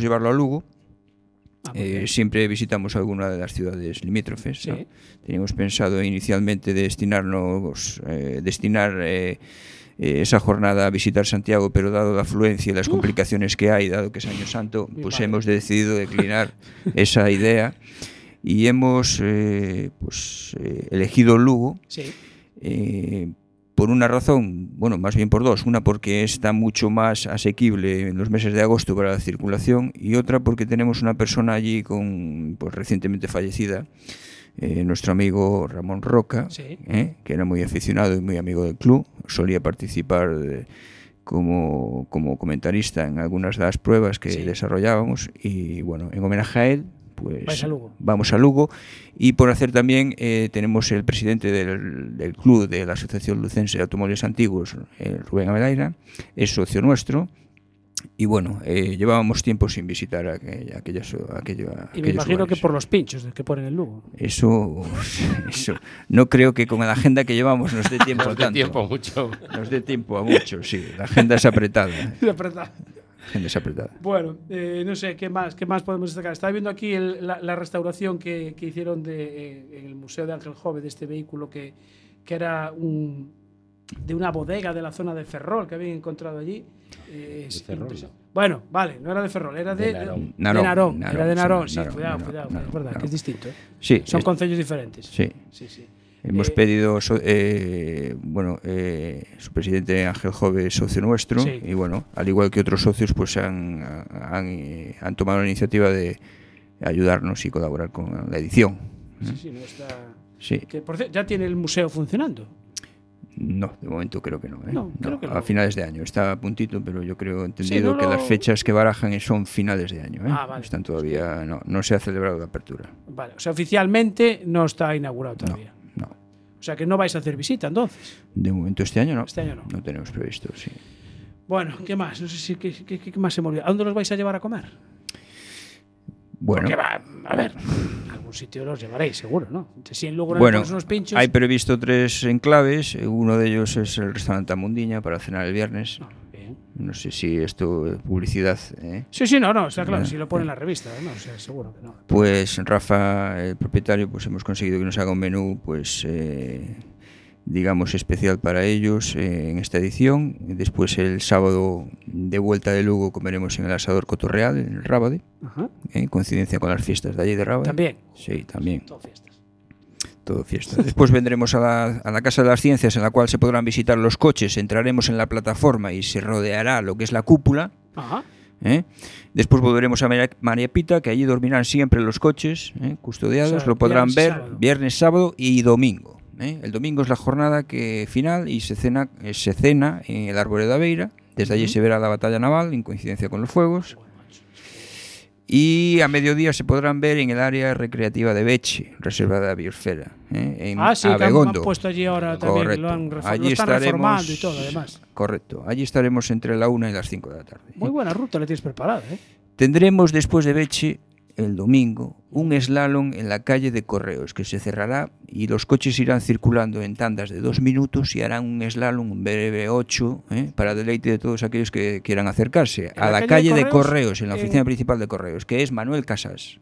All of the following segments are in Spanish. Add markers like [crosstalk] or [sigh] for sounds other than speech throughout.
llevarlo a Lugo. Ah, Eh, siempre visitamos alguna de las ciudades limítrofes. Sí. ¿no? Teníamos pensado inicialmente destinarnos, eh, destinar eh, esa jornada a visitar Santiago, pero dado la afluencia y las complicaciones que hay, dado que es Año Santo, pues hemos decidido declinar [laughs] esa idea y hemos pues, elegido Lugo Sí. Eh, por una razón, bueno, más bien por dos. Una porque está mucho más asequible en los meses de agosto para la circulación y otra porque tenemos una persona allí con, pues recientemente fallecida, eh, nuestro amigo Ramón Roca, Sí. eh, que era muy aficionado y muy amigo del club, solía participar de- como, como comentarista en algunas de las pruebas que Sí. desarrollábamos y bueno, en homenaje a él, pues a Lugo. vamos a Lugo y por hacer también eh, tenemos el presidente del, del club de la Asociación Lucense de Automóviles Antiguos, eh, Rubén Abelaira, es socio nuestro y bueno, eh, llevábamos tiempo sin visitar aquella, aquella, so- aquello, Y me aquellos imagino que lugares. por los pinchos que ponen en Lugo. Eso, [laughs] eso, no creo que con la agenda que llevamos nos dé [laughs] tiempo a Nos dé tanto. tiempo mucho. Nos dé tiempo a mucho, sí. La agenda es apretada. [laughs] ¿eh? La [laughs] es apretada. Bueno, eh, no sé, ¿qué más, ¿qué más podemos destacar? Estaba viendo aquí el- la, la restauración que, que hicieron de, eh, en el Museo de Ángel Jove de este vehículo que, que era un, de una bodega de la zona de Ferrol que habían encontrado allí. Eh, es Ferrol. Bueno, vale, no era de Ferrol, era de, De Narón. de Narón, Narón, Narón, era de sí, Narón, sí, Narón, cuidado, Narón, cuidado, Narón, es verdad, que es distinto. ¿eh? Sí, Son es- concellos diferentes. sí. sí, sí. Hemos Eh, pedido, eh, bueno, eh, su presidente Ángel Jove es socio nuestro Sí. y bueno, al igual que otros socios, pues han, han, han tomado la iniciativa de ayudarnos y colaborar con la edición. Sí, sí, no está. Sí, Que, por cierto, ya tiene el museo funcionando. no, de momento creo que no. ¿eh? No, creo que a no. finales de año. Está a puntito, pero yo creo entendido no que lo- las fechas que barajan son finales de año. ¿eh? Ah, vale. Están todavía, no, no se ha celebrado la apertura. Vale, o sea, oficialmente no está inaugurado todavía. No, O sea, que no vais a hacer visita entonces. de momento este año no. Este año no. No tenemos previsto, sí. Bueno, ¿qué más? No sé si qué, qué- qué más se me. ¿A dónde los vais a llevar a comer? Bueno, Porque va, a ver, a algún sitio los llevaréis, seguro, ¿no? Si en bueno unos pinchos. hay previsto tres enclaves. Uno de ellos es el restaurante Mundiña para cenar el viernes. Bien. No sé si esto es publicidad. ¿eh? Sí, sí, no, no, está claro, Ya, si lo pone en la revista, no, o sea, seguro que no. Pues Rafa, el propietario, pues hemos conseguido que nos haga un menú, pues eh, digamos especial para ellos eh, en esta edición. Después el sábado de vuelta de Lugo comeremos en el asador Cotorreal en el Rábade, Ajá. en coincidencia con las fiestas de allí de Rábade. También. Sí, también. Fiestas. Todo fiesta. [laughs] Después vendremos a la, a la Casa de las Ciencias, en la cual se podrán visitar los coches. Entraremos en la plataforma y se rodeará lo que es la cúpula. Ajá. ¿eh? Después volveremos a María, María Pita, que allí dormirán siempre los coches ¿eh? custodiados. O sea, lo podrán viernes ver sábado. viernes, sábado y domingo. ¿eh? El domingo es la jornada que final y se cena, eh, se cena en el Árbol de Aveira. Desde allí se verá la batalla naval en coincidencia con los fuegos. Y a mediodía se podrán ver en el área recreativa de Beche, reservada a Biosfera, ¿eh? en Ah, sí, que han, han Abegondo. puesto allí ahora también, que lo, han Correcto. refor- lo están reformando y todo, además. Correcto. Allí estaremos entre la una y las 5 de la tarde. Muy buena ruta la tienes preparada, ¿eh? Tendremos después de Beche, el domingo, un slalom en la calle de Correos, que se cerrará y los coches irán circulando en tandas de dos minutos y harán un slalom, un breve 8, ¿eh? para deleite de todos aquellos que quieran acercarse ¿En a la la, calle de calle de Correos? Correos, en la En- oficina principal de Correos, que es Manuel Casas.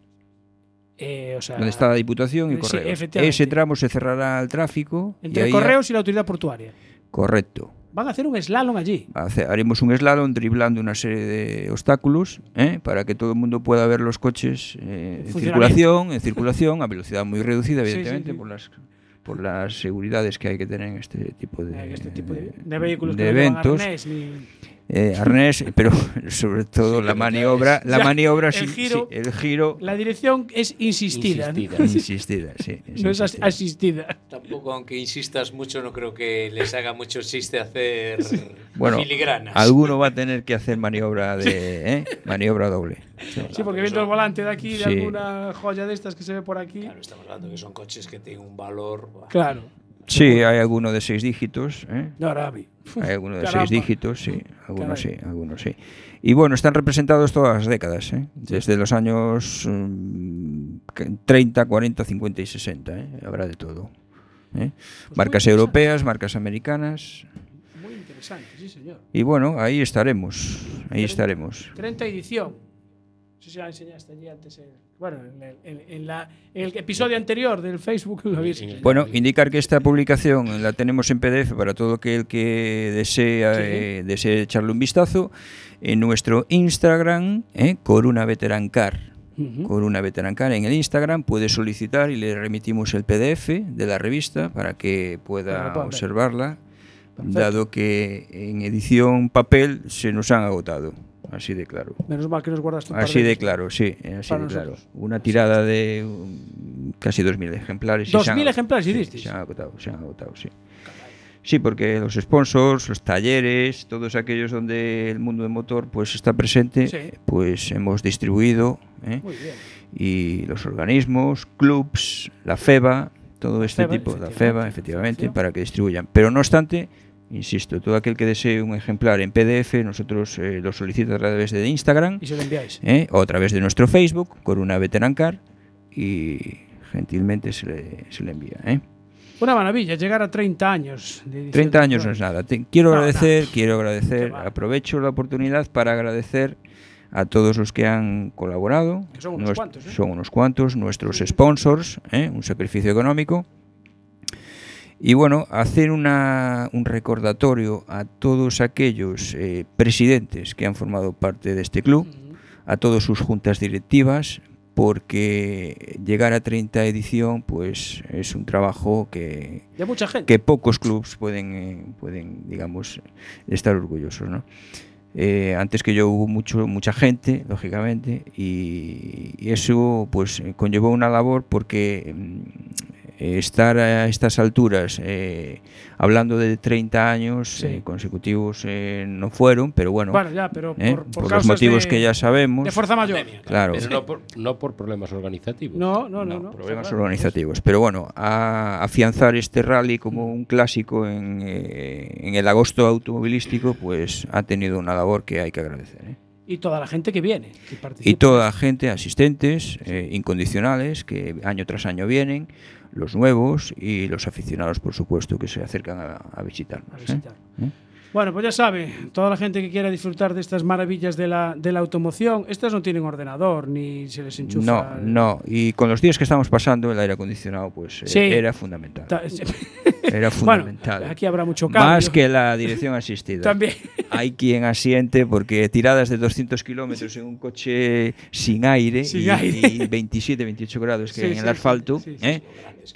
Eh, o sea, donde está la Diputación y eh, sí, Correos. Ese tramo se cerrará al tráfico. entre Correos y la autoridad portuaria. Correcto. Van a hacer un slalom allí. Haremos un slalom driblando una serie de obstáculos ¿eh? para que todo el mundo pueda ver los coches eh, en circulación, en circulación, a velocidad muy reducida, evidentemente, sí, sí, sí. por las por las seguridades que hay que tener en este tipo de, este tipo de, de, vehículos de eventos. Que no Eh, arnés, pero [laughs] sobre todo la maniobra, la [laughs] Ya, maniobra, el sí- giro- sí, el giro La dirección es insistida. ¿no? Insistida. insistida, sí, es No es asistida. Tampoco, aunque insistas mucho, no creo que les haga mucho chiste hacer Bueno, filigranas. alguno va a tener que hacer maniobra de ¿eh? maniobra doble. Sí. Sí, porque viendo el volante de aquí, de Sí. alguna joya de estas que se ve por aquí. Claro, estamos hablando que son coches que tienen un valor. Claro. Sí, hay alguno de seis dígitos, ¿eh? No, Arabi. Hay algunos de Caramba. seis dígitos, sí. Algunos Caray. sí, algunos sí. Y bueno, están representados todas las décadas, ¿eh? Desde los años que- 30, 40, 50 y 60, ¿eh? Habrá de todo. ¿eh? Pues Marcas europeas, marcas americanas. Muy interesante, sí, señor. Y bueno, ahí estaremos. Ahí estaremos. 30 edición. No sé si la enseñaste allí antes. el- bueno, en el, en- en la- en el episodio anterior del Facebook lo habéis enseñado. Bueno, indicar que esta publicación la tenemos en PDF para todo aquel que desea, Sí. eh, desee echarle un vistazo en nuestro Instagram, eh, Coruna Veterancar. Coruna Veterancar en el Instagram puede solicitar y le remitimos el PDF de la revista para que pueda observarla, Perfecto. dado que en edición papel se nos han agotado. Así de claro. Menos mal que nos guardaste un par Así de claro, sí, así de claro. Una tirada de um, casi 2.000 ejemplares. y se 2.000 han- ejemplares, sí, hicisteis. Se han agotado, se han agotado, sí. Sí, porque los sponsors, los talleres, todos aquellos donde el mundo del motor pues está presente, Sí. pues hemos distribuido ¿eh? Muy bien. y los organismos, clubs, la FEBA, todo este FEBA, tipo, la FEBA, efectivamente, para que distribuyan. Pero no obstante, insisto, todo aquel que desee un ejemplar en PDF, nosotros eh, lo solicita a través de Instagram Y se lo enviáis. ¿eh? o a través de nuestro Facebook, Coruna Veterancar, y gentilmente se le, se le envía. ¿eh? Una maravilla, llegar a 30 años. De edición 30 de años no Corona. es nada. Te- quiero No, agradecer, quiero agradecer, aprovecho la oportunidad para agradecer a todos los que han colaborado. Que son unos cuantos, ¿eh? Son unos cuantos, nuestros sponsors, ¿eh? un sacrificio económico. Y bueno, hacer una- un recordatorio a todos aquellos eh, presidentes que han formado parte de este club, a todas sus juntas directivas, porque llegar a 30 edición pues es un trabajo que, De mucha gente. que pocos clubs pueden, eh, pueden digamos, estar orgullosos. ¿no? Eh, antes que yo hubo mucho, mucha gente, lógicamente, y, y eso pues conllevó una labor porque mm, eh, estar a estas alturas eh, hablando de 30 años Sí. eh, consecutivos eh, no fueron, pero bueno, Bueno, ya, pero ¿eh? por, por por los motivos de- que ya sabemos. De fuerza mayor. Pandemia. Claro. Pero no por, no por problemas organizativos. No, no, no. No, no. problemas claro. organizativos. Pero bueno, a afianzar este rally como un clásico en, eh, en el agosto automovilístico, pues ha tenido una labor que hay que agradecer. Y toda la gente que viene. que participa. Y toda la gente, asistentes, eh, incondicionales, que año tras año vienen, los nuevos y los aficionados, por supuesto, que se acercan a, a visitarnos. A ¿eh? visitar. ¿Eh? Bueno, pues ya sabe, toda la gente que quiera disfrutar de estas maravillas de la, de la automoción, estas no tienen ordenador ni se les enchufa. No, no. Y con los días que estamos pasando, el aire acondicionado, pues eh, era fundamental. Ta- [laughs] Era bueno, fundamental. aquí habrá mucho cambio. Más que la dirección asistida. También. Hay quien asiente porque tiradas de 200 kilómetros en un coche sin aire, Sin y, aire. y 27, 28 grados que Sí, en el asfalto, sí, ¿eh?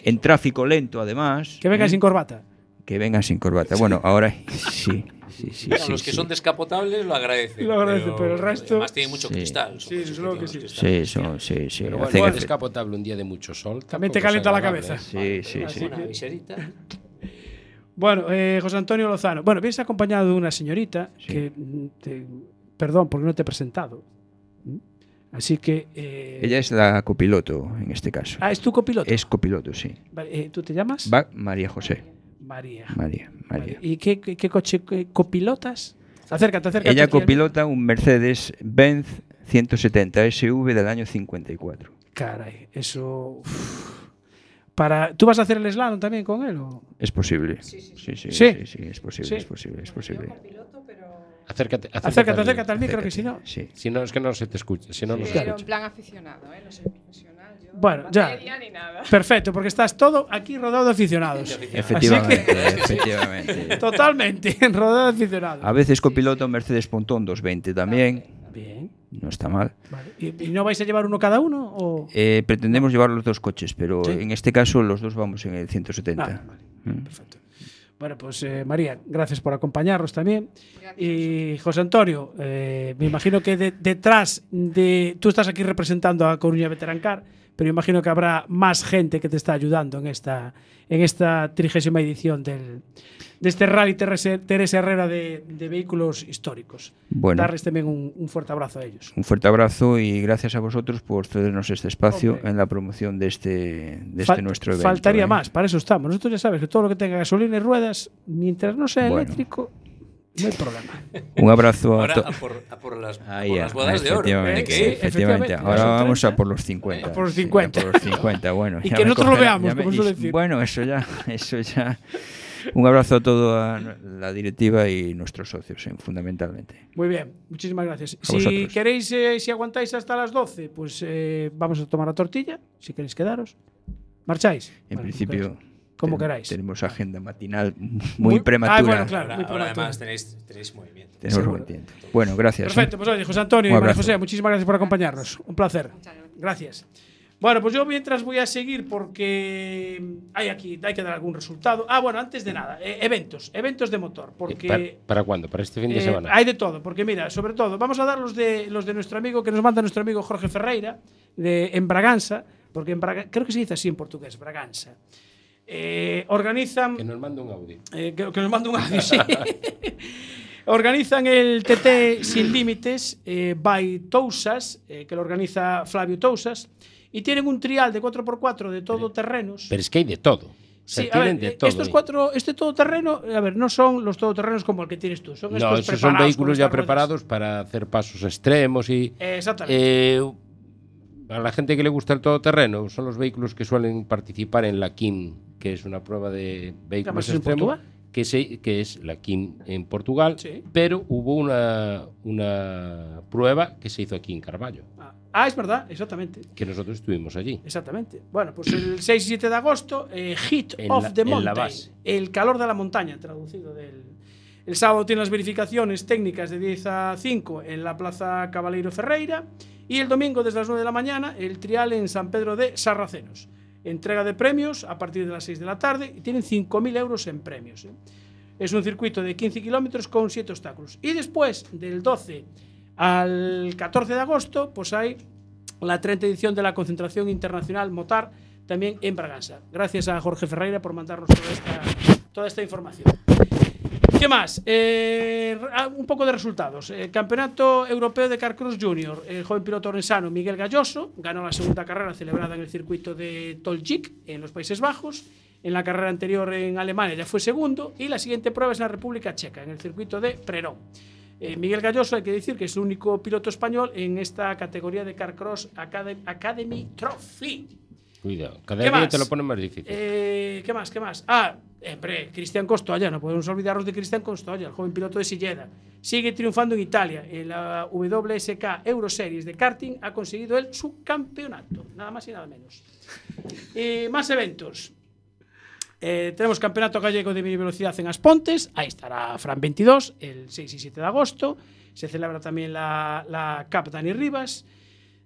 en tráfico lento además, Que venga ¿eh? sin corbata. Que vengan sin corbata. Bueno, ahora sí, sí, sí. Bueno, sí, los que sí. son descapotables lo agradecen. Lo agradecen, pero el resto- Además tiene mucho Sí. cristal. Sí, luego que sí. Sí, son- sí, sí. Pero bueno, descapotable un día de mucho sol. También te calienta la cabeza. Sí, sí, sí. Una viserita. Bueno, eh, José Antonio Lozano. Bueno, vienes acompañado de una señorita Sí. que. te- perdón, porque no te he presentado. Así que. eh, Ella es la copiloto en este caso. Ah, es tu copiloto. Es copiloto, sí. Vale, eh, ¿Tú te llamas? Va María José. María. María, María. ¿Y qué, qué- qué coche qué copilotas? Acércate, acércate. Ella copilota un Mercedes-Benz 170 SV del año 54. Caray, eso. uf. Para, ¿Tú vas a hacer el slalom también con él? O? Es posible. Sí, sí, sí, Sí. sí, sí, es posible, Sí. es posible, es posible. Acércate, acércate, Acércate, al- acércate al micro, que si no. Sí. Si no, es que no se te escucha. Si no, no se Pero en escucha. plan aficionado, ¿eh? No soy profesional. Yo Bueno, no ya. batería ni nada. Perfecto, porque estás todo aquí rodeado de aficionados. Efectivamente, [laughs] efectivamente. Totalmente, [laughs] rodeado de aficionados. A veces copilota un Mercedes Pontón 220 también. Bien. No está mal. Vale. ¿Y, y no vais a llevar uno cada uno? O... Eh, pretendemos llevar los dos coches, pero Sí. en este caso los dos vamos en el 170. Ah, vale. Mm. Perfecto. Bueno, pues eh, María, gracias por acompañarnos también. Gracias. Y José Antonio, eh, me imagino que de- detrás de. Tú estás aquí representando a Coruña Veterancar, pero imagino que habrá más gente que te está ayudando en esta, en esta trigésima edición del, de este Rally Teresa, Herrera de, de vehículos históricos. Bueno. Darles también un, un fuerte abrazo a ellos. Un fuerte abrazo y gracias a vosotros por cedernos este espacio Hombre. en la promoción de este, de este nuestro evento. Faltaría ¿eh? más, para eso estamos. Nosotros ya sabes que todo lo que tenga gasolina y ruedas, mientras no sea Bueno. eléctrico, No hay problema. Un abrazo a todos. Ahora a por, a por las, Ahí, por las bodas de oro. ¿eh? Sí, efectivamente. efectivamente. Ahora vamos a por los 50. A por los 50. Sí, a por los 50, bueno. y que nosotros cogerá, lo veamos, me, como suele decir. Bueno, eso ya, [laughs] eso ya. Un abrazo a toda la directiva y nuestros socios, eh, fundamentalmente. Muy bien, muchísimas gracias. Si queréis, eh, si aguantáis hasta las 12, pues eh, vamos a tomar la tortilla, si queréis quedaros. ¿Marcháis? En bueno, principio. Como ten- queráis. tenemos agenda matinal muy, Muy- prematura. Ah, bueno, claro. Ahora, muy ahora además tenéis, tenéis movimiento. Tenemos tiempo. Bueno, gracias. ¿eh? Perfecto, pues oye, José Antonio y María. José, muchísimas gracias por acompañarnos. Un placer. Muchas gracias. Gracias. Bueno, pues yo mientras voy a seguir porque hay aquí, hay que dar algún resultado. Ah, bueno, antes de nada, eh, eventos, eventos de motor, porque ¿Para, para cuándo? ¿Para este fin de eh, semana? hay de todo, porque mira, sobre todo, vamos a dar los de los de nuestro amigo que nos manda nuestro amigo Jorge Ferreira de en Braganza, porque en Braga- creo que se dice así en portugués, Braganza. eh, organizan... Que nos manda un audio. Eh, que, que nos manda un audio, [laughs] sí. organizan el TT Sin Límites eh, by Tousas, eh, que lo organiza Flavio Tousas, y tienen un trial de 4x4 de todoterrenos. Pero es que hay de todo. Se sí, tienen ver, de todo. Estos cuatro, este todoterreno, a ver, no son los todoterrenos como el que tienes tú. Son no, estos esos son vehículos ya preparados para hacer pasos extremos y. Eh, exactamente. Eh, a la gente que le gusta el todoterreno, son los vehículos que suelen participar en la KIM, que es una prueba de vehículos ¿eso en extremos. Que, se- que es la KIM en Portugal, Sí. pero hubo una, una prueba que se hizo aquí en Carballo, Ah, ah, es verdad, exactamente. que nosotros estuvimos allí. Exactamente. Bueno, pues el [clears throat] 6 y 7 de agosto, eh, Heat En of la- the Mountain. base. El calor de la montaña, traducido del. El sábado tiene las verificaciones técnicas de 10 a 5 en la Plaza Cabaleiro Ferreira. Y el domingo, desde las 9 de la mañana, el trial en San Pedro de Sarracenos. Entrega de premios a partir de las 6 de la tarde y tienen 5.000 euros en premios. ¿eh? Es un circuito de 15 kilómetros con 7 obstáculos. Y después, del 12 al 14 de agosto, pues hay la 30 edición de la concentración internacional Motar, también en Braganza. Gracias a Jorge Ferreira por mandarnos toda esta, toda esta información. ¿Qué más? Eh, ah, un poco de resultados. El Campeonato Europeo de Carcross Junior. El joven piloto orensano Miguel Galloso ganó la segunda carrera celebrada en el circuito de Toljik, en los Países Bajos. En la carrera anterior en Alemania ya fue segundo. Y la siguiente prueba es en la República Checa, en el circuito de Prerón. Eh, Miguel Galloso, hay que decir que es el único piloto español en esta categoría de Carcross Academy, Academy Trophy. Cuidado, ¿Qué cada día más? te lo ponen más difícil. Eh, ¿Qué más? ¿Qué más? Ah, Eh, hombre, Cristian Costoya, no podemos olvidarnos de Cristian Costoya, el joven piloto de Silleda. Sigue triunfando en Italia. En la WSK Euroseries de karting ha conseguido el subcampeonato, nada más y nada menos. Y más eventos. Eh, tenemos Campeonato Gallego de Mini Velocidad en Aspontes, ahí estará Fran 22, el 6 y 7 de agosto. Se celebra también la, la Cup Dani Rivas.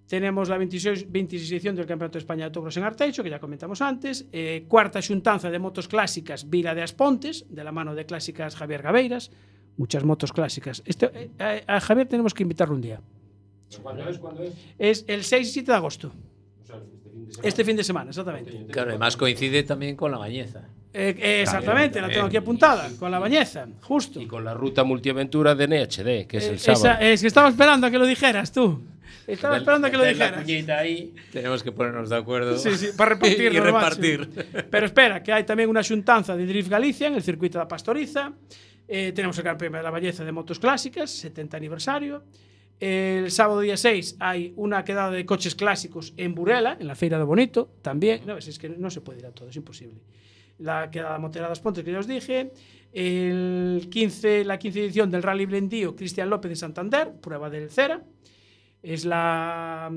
Tenemos la 26, 26 edición del Campeonato de España de Autocross en Arteixo, que ya comentamos antes. Eh, cuarta xuntanza de motos clásicas Vila de Aspontes, de la mano de Clásicas Javier Gabeiras. Muchas motos clásicas. Este, eh, a, a Javier tenemos que invitarlo un día. ¿Cuándo es? ¿Cuándo es? Es el 6 y 7 de agosto. Este fin de semana, exactamente. Claro, además coincide también con la bañeza. Eh, eh, exactamente, la tengo aquí también. apuntada, con la bañeza, justo. Y con la ruta multiaventura de NHD, que es Eh, el esa- sábado. es que estaba esperando a que lo dijeras tú. Estaba esperando a que lo la dijeras. cuñita ahí. Tenemos que ponernos de acuerdo. Sí, sí, para repartirlo. [laughs] y repartir. Pero espera, que hay también una xuntanza de Drift Galicia en el circuito da Pastoriza. Eh, tenemos el Gran Premio de la Belleza de Motos Clásicas, 70 aniversario. El sábado día 6 hay una quedada de coches clásicos en Burela, en la Feira de Bonito, también. No, es que no se puede ir a todo, es imposible. La quedada Motera das Pontes, que ya os dije. El 15, la 15 edición del Rally Blendío Cristian López de Santander, prueba del Cera. Es la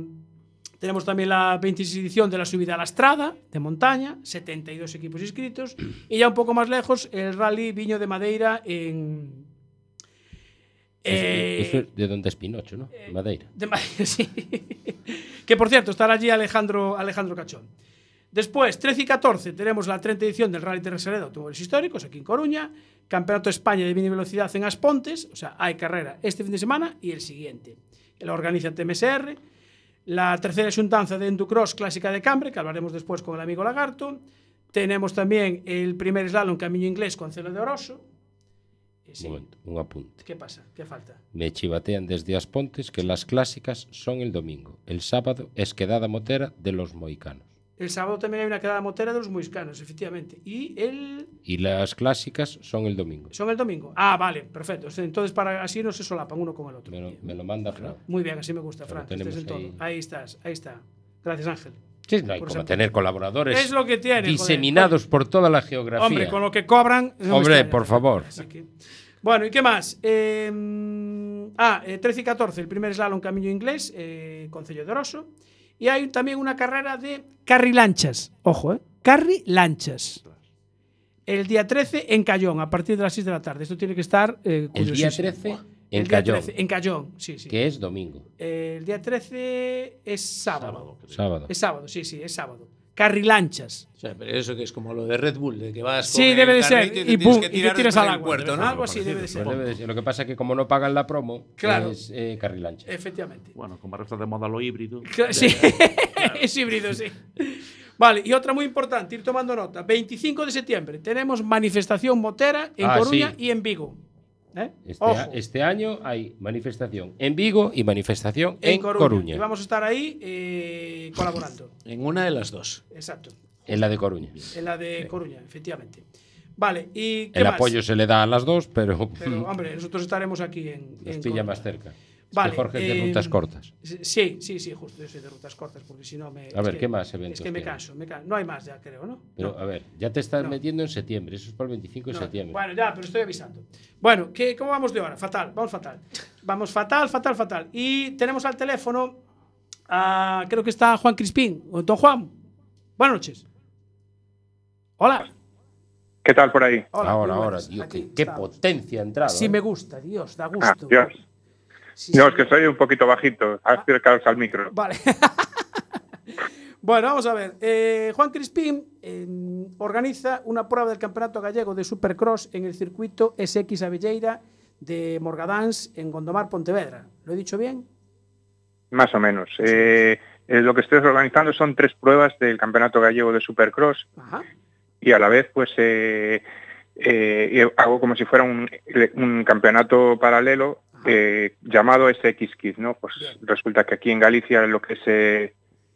tenemos también la 26 edición de la subida a la Estrada, de montaña, 72 equipos inscritos. Y ya un poco más lejos, el Rally Viño de Madeira en. eh, Eso es de donde es Pinocho, ¿no? Madeira. de Madeira, [laughs] sí. que por cierto, estará allí Alejandro, Alejandro Cachón. Después, 13 y 14, tenemos la 30 edición del Rally Terrestre de Automóviles Históricos aquí en Coruña. Campeonato de España de mini velocidad en Aspontes. O sea, hay carrera este fin de semana y el siguiente. la organiza TMSR, la terceira xuntanza de Enducross Clásica de Cambre, que hablaremos despois con el amigo Lagarto, tenemos tamén el primer slalom Camiño Inglés con Celo de Oroso, Sí. Un, momento, un apunte. ¿Qué pasa? ¿Qué falta? Me chivatean desde As Pontes que las clásicas son el domingo. El sábado es quedada motera de los moicanos. El sábado también hay una quedada motera de los muiscanos, efectivamente. Y el Y las clásicas son el domingo. Son el domingo. Ah, vale, perfecto. Entonces, para así no se solapan uno con el otro. Me lo, me lo manda Fran. Muy bien, así me gusta, Fran. ahí. Ahí estás, ahí está. Gracias, Ángel. Sí, no hay como tener colaboradores Es lo que tiene. joder. diseminados por toda la geografía. Hombre, con lo que cobran. no Hombre, por favor. Así que- Bueno, ¿y qué más? Eh, mm, ah, eh, 13 y 14, el primer slalom camino inglés, eh, Concello de Oroso. Y hay también una carrera de carrilanchas. Ojo, ¿eh? Carrilanchas. El día 13 en Cayón, a partir de las 6 de la tarde. Esto tiene que estar. eh, el día curiosísimo. 13 El en día Cayón, 13, en Cayón, sí, sí. que es domingo, Eh, el día 13 es sábado. sábado. Es sábado, sí, sí, es sábado. Carrilanchas. O sea, pero eso que es como lo de Red Bull, de que vas Sí, con debe el de ser. Y, te tienes pum, que y te tiras al agua. puerto, ¿no? Algo así debe de ser. Debe de ser. Lo que pasa es que como no pagan la promo, Claro. es eh, carrilancha. Efectivamente. Bueno, como ahora está de moda lo híbrido. Sí, [laughs] [laughs] es híbrido, sí. Vale, y otra muy importante, ir tomando nota. 25 de septiembre tenemos manifestación motera en Ah, Coruña sí. y en Vigo. ¿Eh? Este, a- este año hay manifestación en Vigo y manifestación en, en, Coruña. Coruña. Y vamos a estar ahí eh, colaborando. En una de las dos. Exacto. En la de Coruña. En la de Coruña, efectivamente. Vale, y ¿qué El más? apoyo se le da a las dos, pero, Pero, hombre, nosotros estaremos aquí en. nos en pilla Coruña. más cerca. Vale, que Jorge es de eh, rutas cortas. Sí, sí, sí, justo, yo soy de rutas cortas, porque si no me. A ver, que- ¿qué más eventos Es que me canso, me canso. No hay más ya, creo, ¿no? Pero No. a ver, ya te estás No. metiendo en septiembre, eso es para el 25 de No, septiembre. Bueno, ya, pero estoy avisando. Bueno, ¿qué, ¿cómo vamos de hora? Fatal, vamos fatal. Vamos fatal, fatal, fatal. Y tenemos al teléfono a, creo que está Juan Crispín, o don Juan. Buenas noches. Hola. ¿Qué tal por ahí? Hola, ahora, ahora, tío, qué, potencia ha entrado. Sí ¿eh? me gusta, Dios, da Ah, gusto. Dios. Sí, No, es que soy un poquito bajito. Acercaos al micro. Vale. [laughs] bueno, vamos a ver. Eh, Juan Crispín eh, organiza una prueba del Campeonato Gallego de Supercross en el circuito SX Avelleira de Morgadáns en Gondomar, Pontevedra. ¿Lo he dicho bien? Más o menos. Eh, eh, lo que estoy organizando son tres pruebas del Campeonato Gallego de Supercross Ajá. y a la vez pues eh, hago como si fuera un, un campeonato paralelo eh, llamado SX Kids, ¿no? Pues Bien. resulta que aquí en Galicia lo que es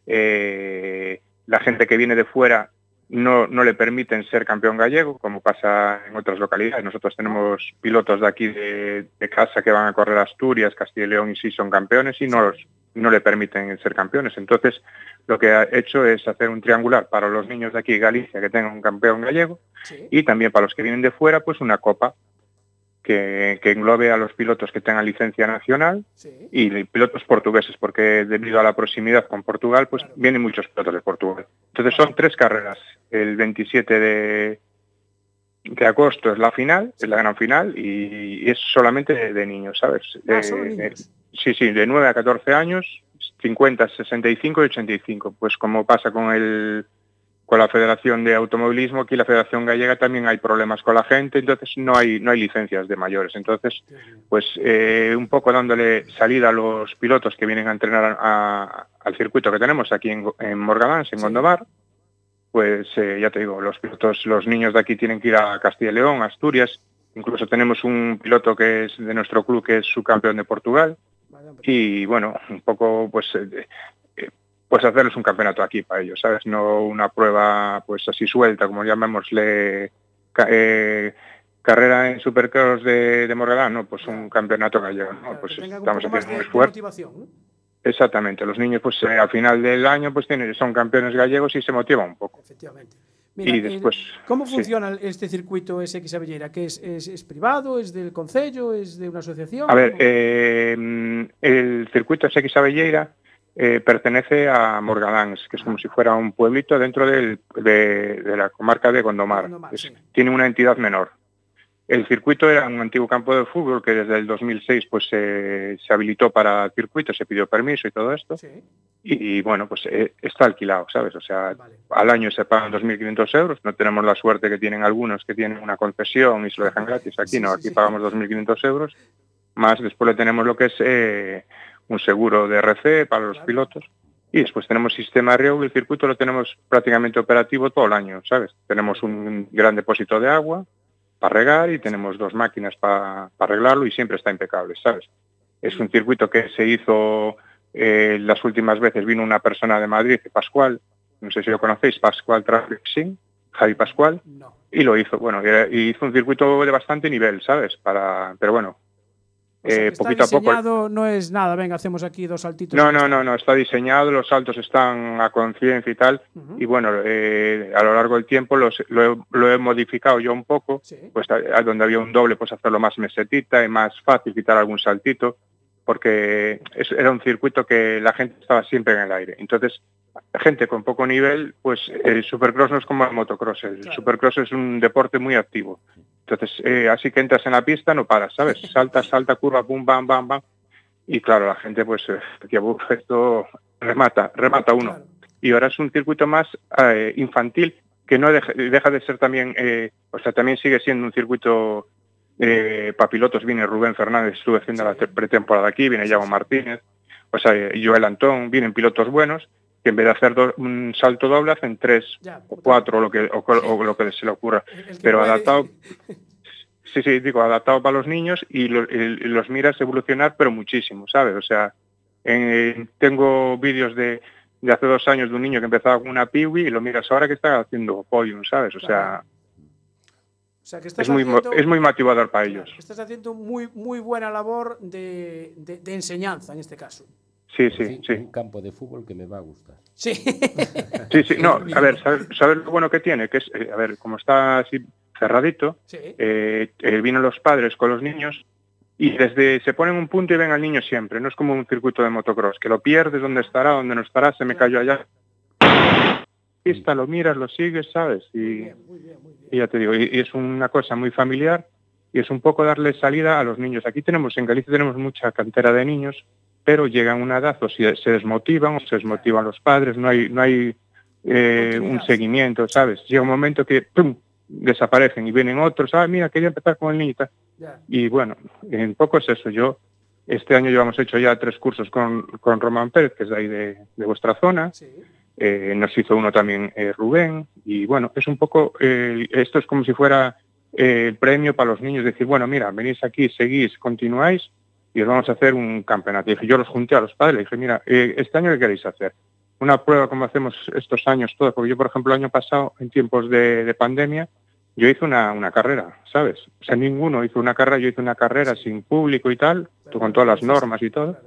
eh, la gente que viene de fuera no, no le permiten ser campeón gallego, como pasa en otras localidades. Nosotros tenemos pilotos de aquí de, de casa que van a correr Asturias, Castilla y León y sí son campeones y no, los, no le permiten ser campeones. Entonces, lo que ha hecho es hacer un triangular para los niños de aquí Galicia que tengan un campeón gallego Sí. y también para los que vienen de fuera, pues una copa que, que englobe a los pilotos que tengan licencia nacional Sí. y pilotos portugueses, porque debido a la proximidad con Portugal, pues Claro. vienen muchos pilotos de Portugal. Entonces son tres carreras. El 27 de, de agosto es la final, es la gran final, y, y es solamente de, de niños, ¿sabes? Ah, De- solo de- niños. sí, sí, de 9 a 14 años, 50, 65 y 85. Pues como pasa con el con la Federación de Automovilismo, aquí la Federación Gallega también hay problemas con la gente, entonces no hay no hay licencias de mayores. Entonces, pues eh, un poco dándole salida a los pilotos que vienen a entrenar a- al circuito que tenemos aquí en, en Morgadans, en Sí. Gondomar, pues eh, ya te digo, los pilotos, los niños de aquí tienen que ir a Castilla y León, a Asturias, incluso tenemos un piloto que es de nuestro club que es subcampeón de Portugal y bueno, un poco pues eh, pues hacerles un campeonato aquí para ellos, ¿sabes? No una prueba pues así suelta, como llamémosle eh, carrera en Supercross de, de no, pues un campeonato gallego, ¿no? Claro, Pues estamos haciendo un esfuerzo. Exactamente, los niños pues eh, al final del año pues tienen, son campeones gallegos y se motivan un poco. Efectivamente. Y el- después, ¿Cómo funciona este circuito SX Avelleira? ¿Que es, es, es privado? ¿Es del concello? ¿Es de una asociación? A ver, ¿O- eh, mm, el circuito SX Avelleira eh, pertenece a Morgadans, que es como si fuera un pueblito dentro del- de, de la comarca de Gondomar. Gondomar, Es- sí. Tiene una entidad menor. El circuito era un antiguo campo de fútbol que desde el 2006 pues eh, se habilitó para el circuito, se pidió permiso y todo esto. Sí, Y, bueno, pues eh, está alquilado, ¿sabes? O sea, vale. al año se pagan 2.500 euros. No tenemos la suerte que tienen algunos que tienen una concesión y se lo dejan gratis. Aquí Sí, no, aquí pagamos 2.500 euros. Más después le tenemos lo que es eh, un seguro de RC para los pilotos. Y después tenemos sistema riego y el circuito lo tenemos prácticamente operativo todo el año, ¿sabes? Tenemos un gran depósito de agua para regar y tenemos dos máquinas para arreglarlo y siempre está impecable, ¿sabes? Es un circuito que se hizo eh, las últimas veces, vino una persona de Madrid, Pascual, no sé si lo conocéis, Pascual Traffic Sim, Javi Pascual, No. y lo hizo, bueno, hizo un circuito de bastante nivel, ¿sabes? Para, pero bueno, O sea, eh, está poquito a poco. diseñado, no es nada, venga, hacemos aquí dos saltitos. No, no, no, no, está diseñado, los saltos están a conciencia y tal, y bueno, eh, a lo largo del tiempo los- lo, he, lo he modificado yo un poco, Sí. pues a- a donde había un doble, pues hacerlo más mesetita y más fácil, quitar algún saltito, porque era un circuito que la gente estaba siempre en el aire. Entonces, gente con poco nivel, pues el supercross no es como el motocross, el Claro. supercross es un deporte muy activo. Entonces, eh, así que entras en la pista, no paras, ¿sabes? [laughs] Salta, salta, curva, pum, bam, bam, bam. Y claro, la gente, pues, eh, que "Uf, esto remata, remata uno. Claro. Y ahora es un circuito más eh, infantil, que no deja, deja de ser también, eh, o sea, también sigue siendo un circuito eh, para pilotos. Viene Rubén Fernández, estuve haciendo la te- pretemporada aquí, viene Yago Martínez, o sea, eh, Joel Antón, vienen pilotos buenos, que en vez de hacer do- un salto doble hacen tres Ya, o cuatro o lo que, o, o lo que se le ocurra. [laughs] pero puede- adaptado [laughs] Sí, sí, digo, adaptado para los niños y, lo- y los miras evolucionar, pero muchísimo, ¿sabes? O sea, en- tengo vídeos de, de hace dos años de un niño que empezaba con una piwi y lo miras ahora que está haciendo podium, ¿sabes? O sea, O sea, que estás es muy, haciendo- es muy motivador para ellos. Estás haciendo muy, muy buena labor de, de- de enseñanza en este caso. Sí, sí, sí. Un campo de fútbol que me va a gustar. Sí. [laughs] Sí, sí, no, a ver, ¿sabes, lo bueno que tiene? Que es, eh, a ver, como está así cerradito, sí. eh, eh, vienen los padres con los niños y desde se ponen un punto y ven al niño siempre. No es como un circuito de motocross, que lo pierdes, dónde estará, dónde no estará, se me cayó allá. Pista, lo miras, lo sigues, ¿sabes? Y, Bien, muy bien, muy bien. y ya te digo, y, y es una cosa muy familiar y es un poco darle salida a los niños. Aquí tenemos, en Galicia tenemos mucha cantera de niños, pero llegan a una edad o si se desmotivan o se desmotivan los padres, no hay, no hay eh, un seguimiento, ¿sabes? Llega un momento que ¡pum! desaparecen y vienen otros, ah, mira, quería empezar con el niño y tal. Y bueno, en poco es eso. Yo, este año llevamos hecho ya tres cursos con, con Román Pérez, que es de ahí de, de vuestra zona. Sí. Eh, nos hizo uno también eh, Rubén. Y bueno, es un poco, eh, esto es como si fuera el premio para los niños. Decir, bueno, mira, venís aquí, seguís, continuáis y os vamos a hacer un campeonato. Y dije, yo los junté a los padres. Le dije, mira, este año qué queréis hacer? Una prueba como hacemos estos años todos. Porque yo, por ejemplo, el año pasado, en tiempos de, de pandemia, yo hice una, una carrera, ¿sabes? O sea, ninguno hizo una carrera, yo hice una carrera sin público y tal, con todas las normas y todo.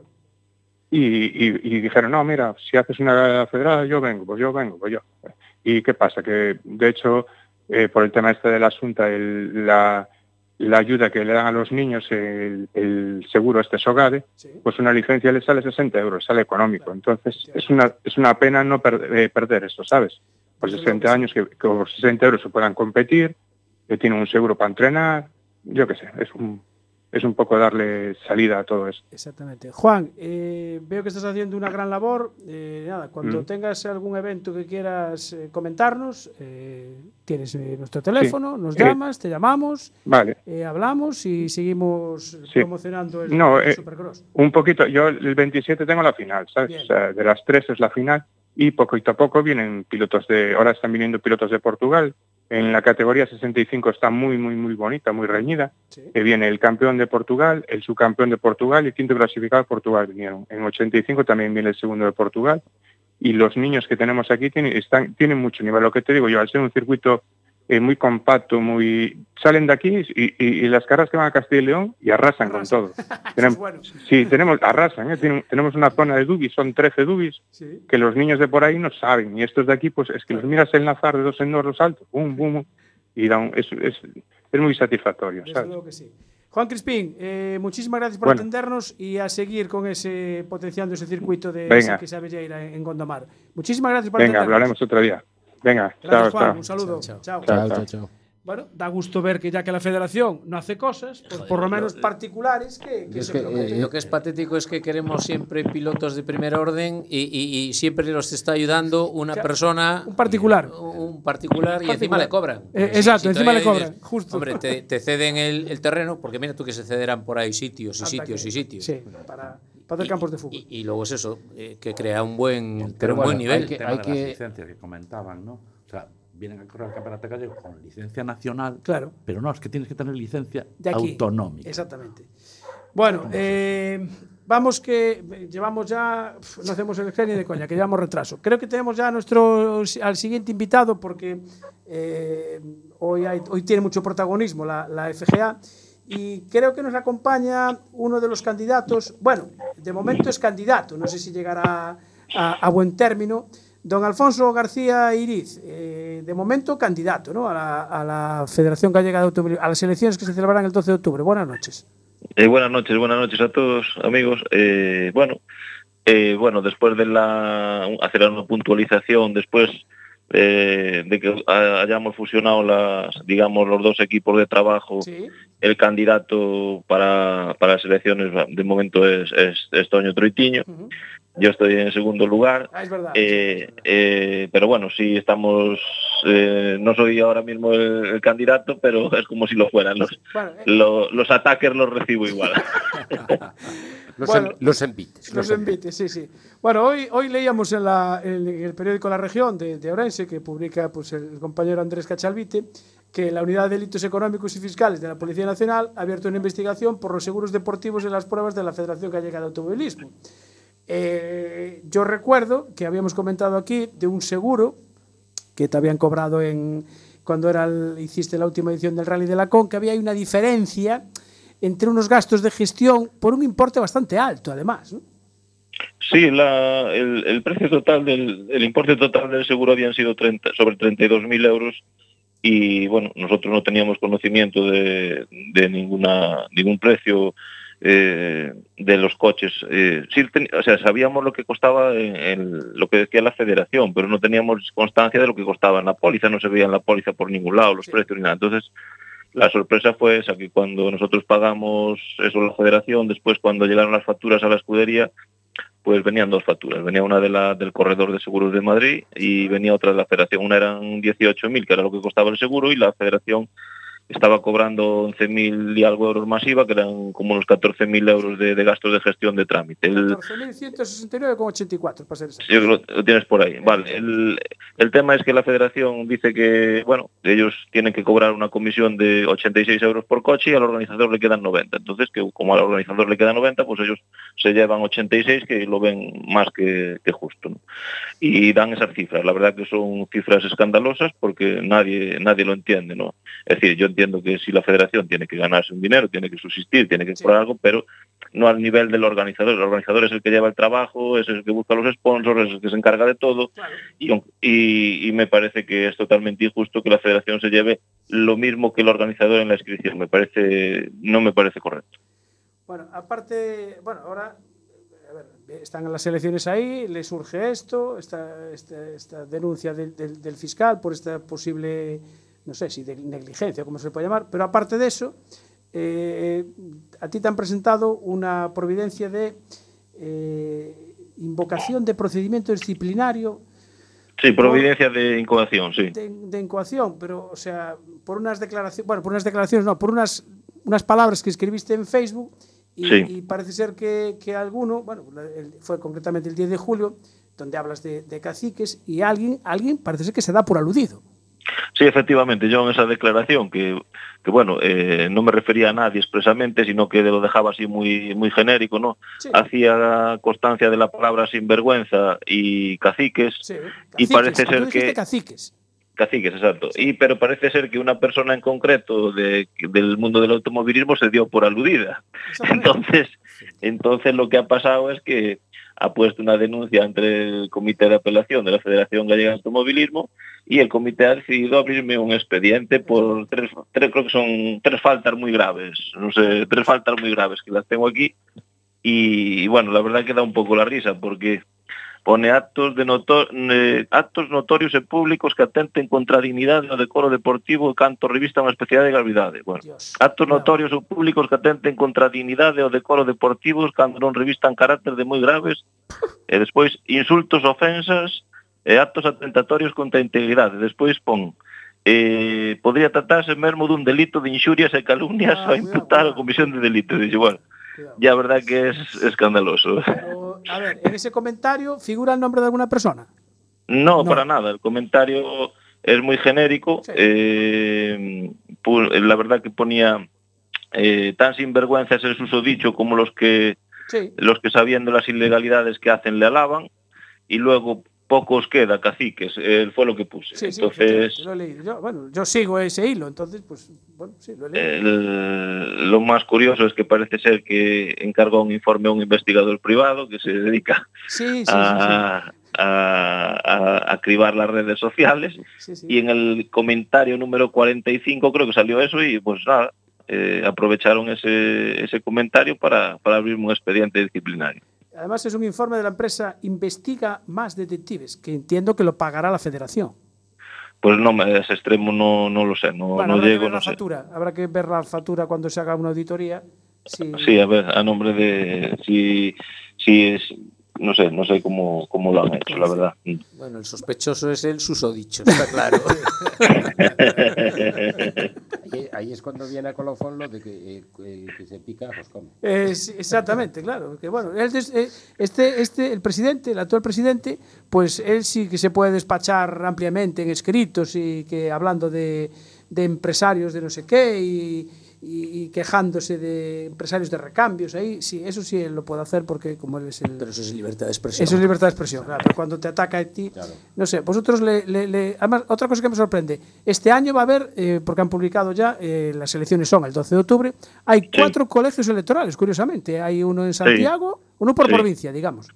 Y, y- y dijeron, no, mira, si haces una federada, yo vengo, pues yo vengo, pues yo. ¿Y qué pasa? Que, de hecho, eh, por el tema este del asunto, el- la, la ayuda que le dan a los niños, el, el seguro este SOGADE, Sí. pues una licencia le sale 60 euros, sale económico. Entonces, es una, es una pena no per- eh, perder eso, ¿sabes? Por Desde 60 luego que años que, que por 60 euros se puedan competir, que tienen un seguro para entrenar, yo qué sé, es un, es un poco darle salida a todo eso. Exactamente. Juan, eh, veo que estás haciendo una gran labor. Eh, nada, cuando Mm. tengas algún evento que quieras eh, comentarnos, eh, tienes eh, nuestro teléfono, nos llamas, te llamamos, Vale. hablamos y seguimos Sí. promocionando el, No, el Supercross. Un poquito, yo el 27 tengo la final, ¿sabes? Bien. O sea, de las tres es la final y poquito a poco vienen pilotos de, ahora están viniendo pilotos de Portugal. En la categoría 65 está muy, muy, muy bonita, muy reñida. Sí. Que viene el campeón de Portugal, el subcampeón de Portugal y el quinto clasificado de Portugal vinieron. En 85 también viene el segundo de Portugal. Y los niños que tenemos aquí tienen, están, tienen mucho nivel. Lo que te digo yo, al ser un circuito eh, muy compacto, muy salen de aquí y, y- y las carreras que van a Castilla y León y arrasan, Arrasan. con todo. [laughs] Tenemos, bueno. Sí, tenemos, arrasan, ¿eh? Tenemos una zona de dubis, son 13 dubis, Sí. que los niños de por ahí no saben. Y estos de aquí, pues es que los miras enlazar de dos en dos los altos, bum, bum, y da un- es, es, es muy satisfactorio, Desde ¿sabes? luego que sí. Juan Crispín, eh, muchísimas gracias por Bueno. atendernos y a seguir con ese potenciando ese circuito de Venga. que sabe Lleira en Gondomar. Muchísimas gracias por Venga, atendernos. hablaremos otro día. Venga, Gracias, chao, Juan. chao. Un saludo. Chao, chao. Chao, Chao, chao. Bueno, da gusto ver que ya que la federación no hace cosas, pues por lo menos particulares, que, que Es se que, eh, lo que es patético es que queremos siempre pilotos de primer orden y, y- y siempre nos está ayudando una sea, persona. un particular. Un particular y encima particular. le cobran. Eh, Si- exacto, si encima le cobran, justo. Hombre, te, te ceden el, el terreno, porque mira tú que se cederán por ahí sitios y Hasta sitios que- y sitios. Sí, para, para hacer campos de fútbol. Y, y luego es eso, eh, que crea un buen, Pero un bueno, buen nivel. hay que- El tema hay de que- las licencias que comentaban, ¿no? O sea, vienen a correr al campeonato gallego con licencia nacional, Claro. pero no, es que tienes que tener licencia De aquí. autonómica. Exactamente. Bueno, eh, vamos que llevamos ya, no hacemos el genio de coña, que llevamos retraso. Creo que tenemos ya a nuestro al siguiente invitado porque eh, hoy, hay- hoy tiene mucho protagonismo la, la FGA y creo que nos acompaña uno de los candidatos, bueno, de momento es candidato, no sé si llegará a, a buen término, don Alfonso García Iriz, eh, de momento candidato ¿no? a, la, a la Federación Gallega de Automovilismo, a las elecciones que se celebrarán el 12 de octubre. Buenas noches. Eh, buenas noches, buenas noches a todos, amigos. Eh, bueno, eh, bueno, después de la hacer una puntualización, después eh, de que ha- hayamos fusionado las, digamos, los dos equipos de trabajo, Sí. El candidato para, para las elecciones de momento es, es, es Toño Troitiño. Ujú. Yo estoy en segundo lugar. Ah, es verdad. Eh, eh, pero bueno, sí estamos, eh, no soy ahora mismo el, el candidato, pero es como si lo fueran. Los, Bueno, eh, lo- los ataques los recibo igual. [laughs] Los, Bueno, en- los envites. Los envites, sí, sí. Bueno, hoy, hoy leíamos en, la, en el periódico La Región de, de Orense, que publica pues, el compañero Andrés Cachalvite, que la Unidad de Delitos Económicos y Fiscales de la Policía Nacional ha abierto una investigación por los seguros deportivos en las pruebas de la Federación Gallega de Automovilismo. Eh, yo recuerdo que habíamos comentado aquí de un seguro que te habían cobrado en cuando era hiciste la última edición del Rally de la Con, que había una diferencia entre unos gastos de gestión por un importe bastante alto, además. Sí, la, el, precio total del el importe total del seguro habían sido 30, sobre 32.000 euros y bueno, nosotros no teníamos conocimiento de, de ninguna ningún precio eh, de los coches. Eh, sí, ten- o sea, sabíamos lo que costaba en, en lo que decía la federación, pero no teníamos constancia de lo que costaba en la póliza, no se veía en la póliza por ningún lado los Sí. precios ni nada. Entonces, la sorpresa fue esa, que cuando nosotros pagamos eso a la federación, después cuando llegaron las facturas a la escudería, pues venían dos facturas. Venía una de la, del corredor de seguros de Madrid y venía otra de la federación. Una eran 18.000, que era lo que costaba el seguro, y la federación estaba cobrando 11.000 y algo euros más IVA, que eran como unos 14.000 euros de, de gastos de gestión de trámite. El, 14.169,84 para ser exacto. Sí, lo, lo tienes por ahí. Vale. El, el tema es que la federación dice que, bueno, ellos tienen que cobrar una comisión de 86 euros por coche y al organizador le quedan 90. Entonces, que como al organizador le quedan 90, pues ellos se llevan 86, que lo ven más que, que justo. ¿no? Y dan esas cifras. La verdad que son cifras escandalosas porque nadie, nadie lo entiende, ¿no? Es decir, yo entiendo que si la federación tiene que ganarse un dinero, tiene que subsistir, tiene que Sí. algo, pero no al nivel del organizador. El organizador es el que lleva el trabajo, es el que busca los sponsors, es el que se encarga de todo. Claro. Y, y- y me parece que es totalmente injusto que la federación se lleve lo mismo que el organizador en la inscripción. Me parece, no me parece correcto. Bueno, aparte, bueno, ahora a ver, están las elecciones ahí, le surge esto, esta, esta, esta denuncia del, del- del fiscal por esta posible, no sé si de negligencia, como se puede llamar, pero aparte de eso, eh, a ti te han presentado una providencia de eh, invocación de procedimiento disciplinario Sí, providencia de incoación, sí. de, de incoación, pero, o sea, por unas declaraciones, bueno, por unas declaraciones, no, por unas, unas palabras que escribiste en Facebook y, Sí. y parece ser que, que alguno, bueno, fue concretamente el 10 de julio, donde hablas de, de caciques y alguien, alguien parece ser que se da por aludido. Sí, efectivamente, yo en esa declaración, que, que bueno, eh, no me refería a nadie expresamente, sino que lo dejaba así muy, muy genérico, ¿no? Sí, Hacía constancia de la palabra sinvergüenza y caciques, sí, y caciques, parece tú ser que- caciques. Caciques, exacto. Y pero parece ser que una persona en concreto de- del mundo del automovilismo se dio por aludida. Entonces, entonces lo que ha pasado es que ha puesto una denuncia ante el Comité de Apelación de la Federación Gallega de Automovilismo y el comité ha decidido abrirme un expediente por tres, tres creo que son tres faltas muy graves, no sé, tres faltas muy graves que las tengo aquí. Y, y bueno, la verdad que da un poco la risa porque pone actos, de notor, eh, actos notorios e públicos que atenten contra a dignidade do decoro deportivo canto revista unha especial de gravidade. Bueno, Dios. actos no. notorios ou públicos que atenten contra a dignidade ou decoro deportivo cando non revistan carácter de moi graves e despois insultos, ofensas e actos atentatorios contra a integridade. Despois pon eh, podría tratarse mesmo dun delito de inxurias e calumnias ah, ao imputar a comisión de delito. Dixe, bueno, ya a verdad que é es escandaloso. Pero... a ver, en ese comentario figura el nombre de alguna persona. No, No. para nada. El comentario es muy genérico. Sí. Eh, la verdad que ponía eh, tan sinvergüenza es el susodicho como los que Sí, los que sabiendo las ilegalidades que hacen le alaban y luego poco os queda, caciques, eh, fue lo que puse. Sí, entonces. Yo, bueno, yo sigo ese hilo, entonces, pues, bueno, sí, lo he leído. el- lo más curioso es que parece ser que encargó un informe a un investigador privado que se dedica sí, a, a- a- a cribar las redes sociales y en el comentario número 45 creo que salió eso y pues nada, eh, aprovecharon ese, ese comentario para, para abrir un expediente disciplinario. Además, es un informe de la empresa Investiga Más Detectives, que entiendo que lo pagará la federación. Pues no, ese extremo no, no lo sé, no, bueno, no habrá que llego, ver no la sé. factura. Habrá que ver la factura cuando se haga una auditoría. Sí, Sí, a ver, a nombre de si, si es, no sé, no sé cómo, cómo lo han hecho, la verdad. Bueno, el sospechoso es el susodicho, está claro. [laughs] [laughs] Ahí, es cuando viene a colofón lo de que, eh, que se pica, pues come. Eh, sí, exactamente, claro. Que bueno, eh, este, este, el presidente, el actual presidente, pues él sí que se puede despachar ampliamente en escritos y que hablando de, de empresarios de no sé qué y, y- y quejándose de empresarios de recambios ahí, sí, eso sí él lo puede hacer porque como él es el... Pero eso es libertad de expresión. Eso es libertad de expresión, claro, pero cuando te ataca a ti, no sé, vosotros le, le- le- Además, otra cosa que me sorprende, este año va a haber, eh, porque han publicado ya, eh, las elecciones son el 12 de octubre, hay cuatro colegios electorales, curiosamente, hay uno en Santiago, uno por Sí. provincia, digamos.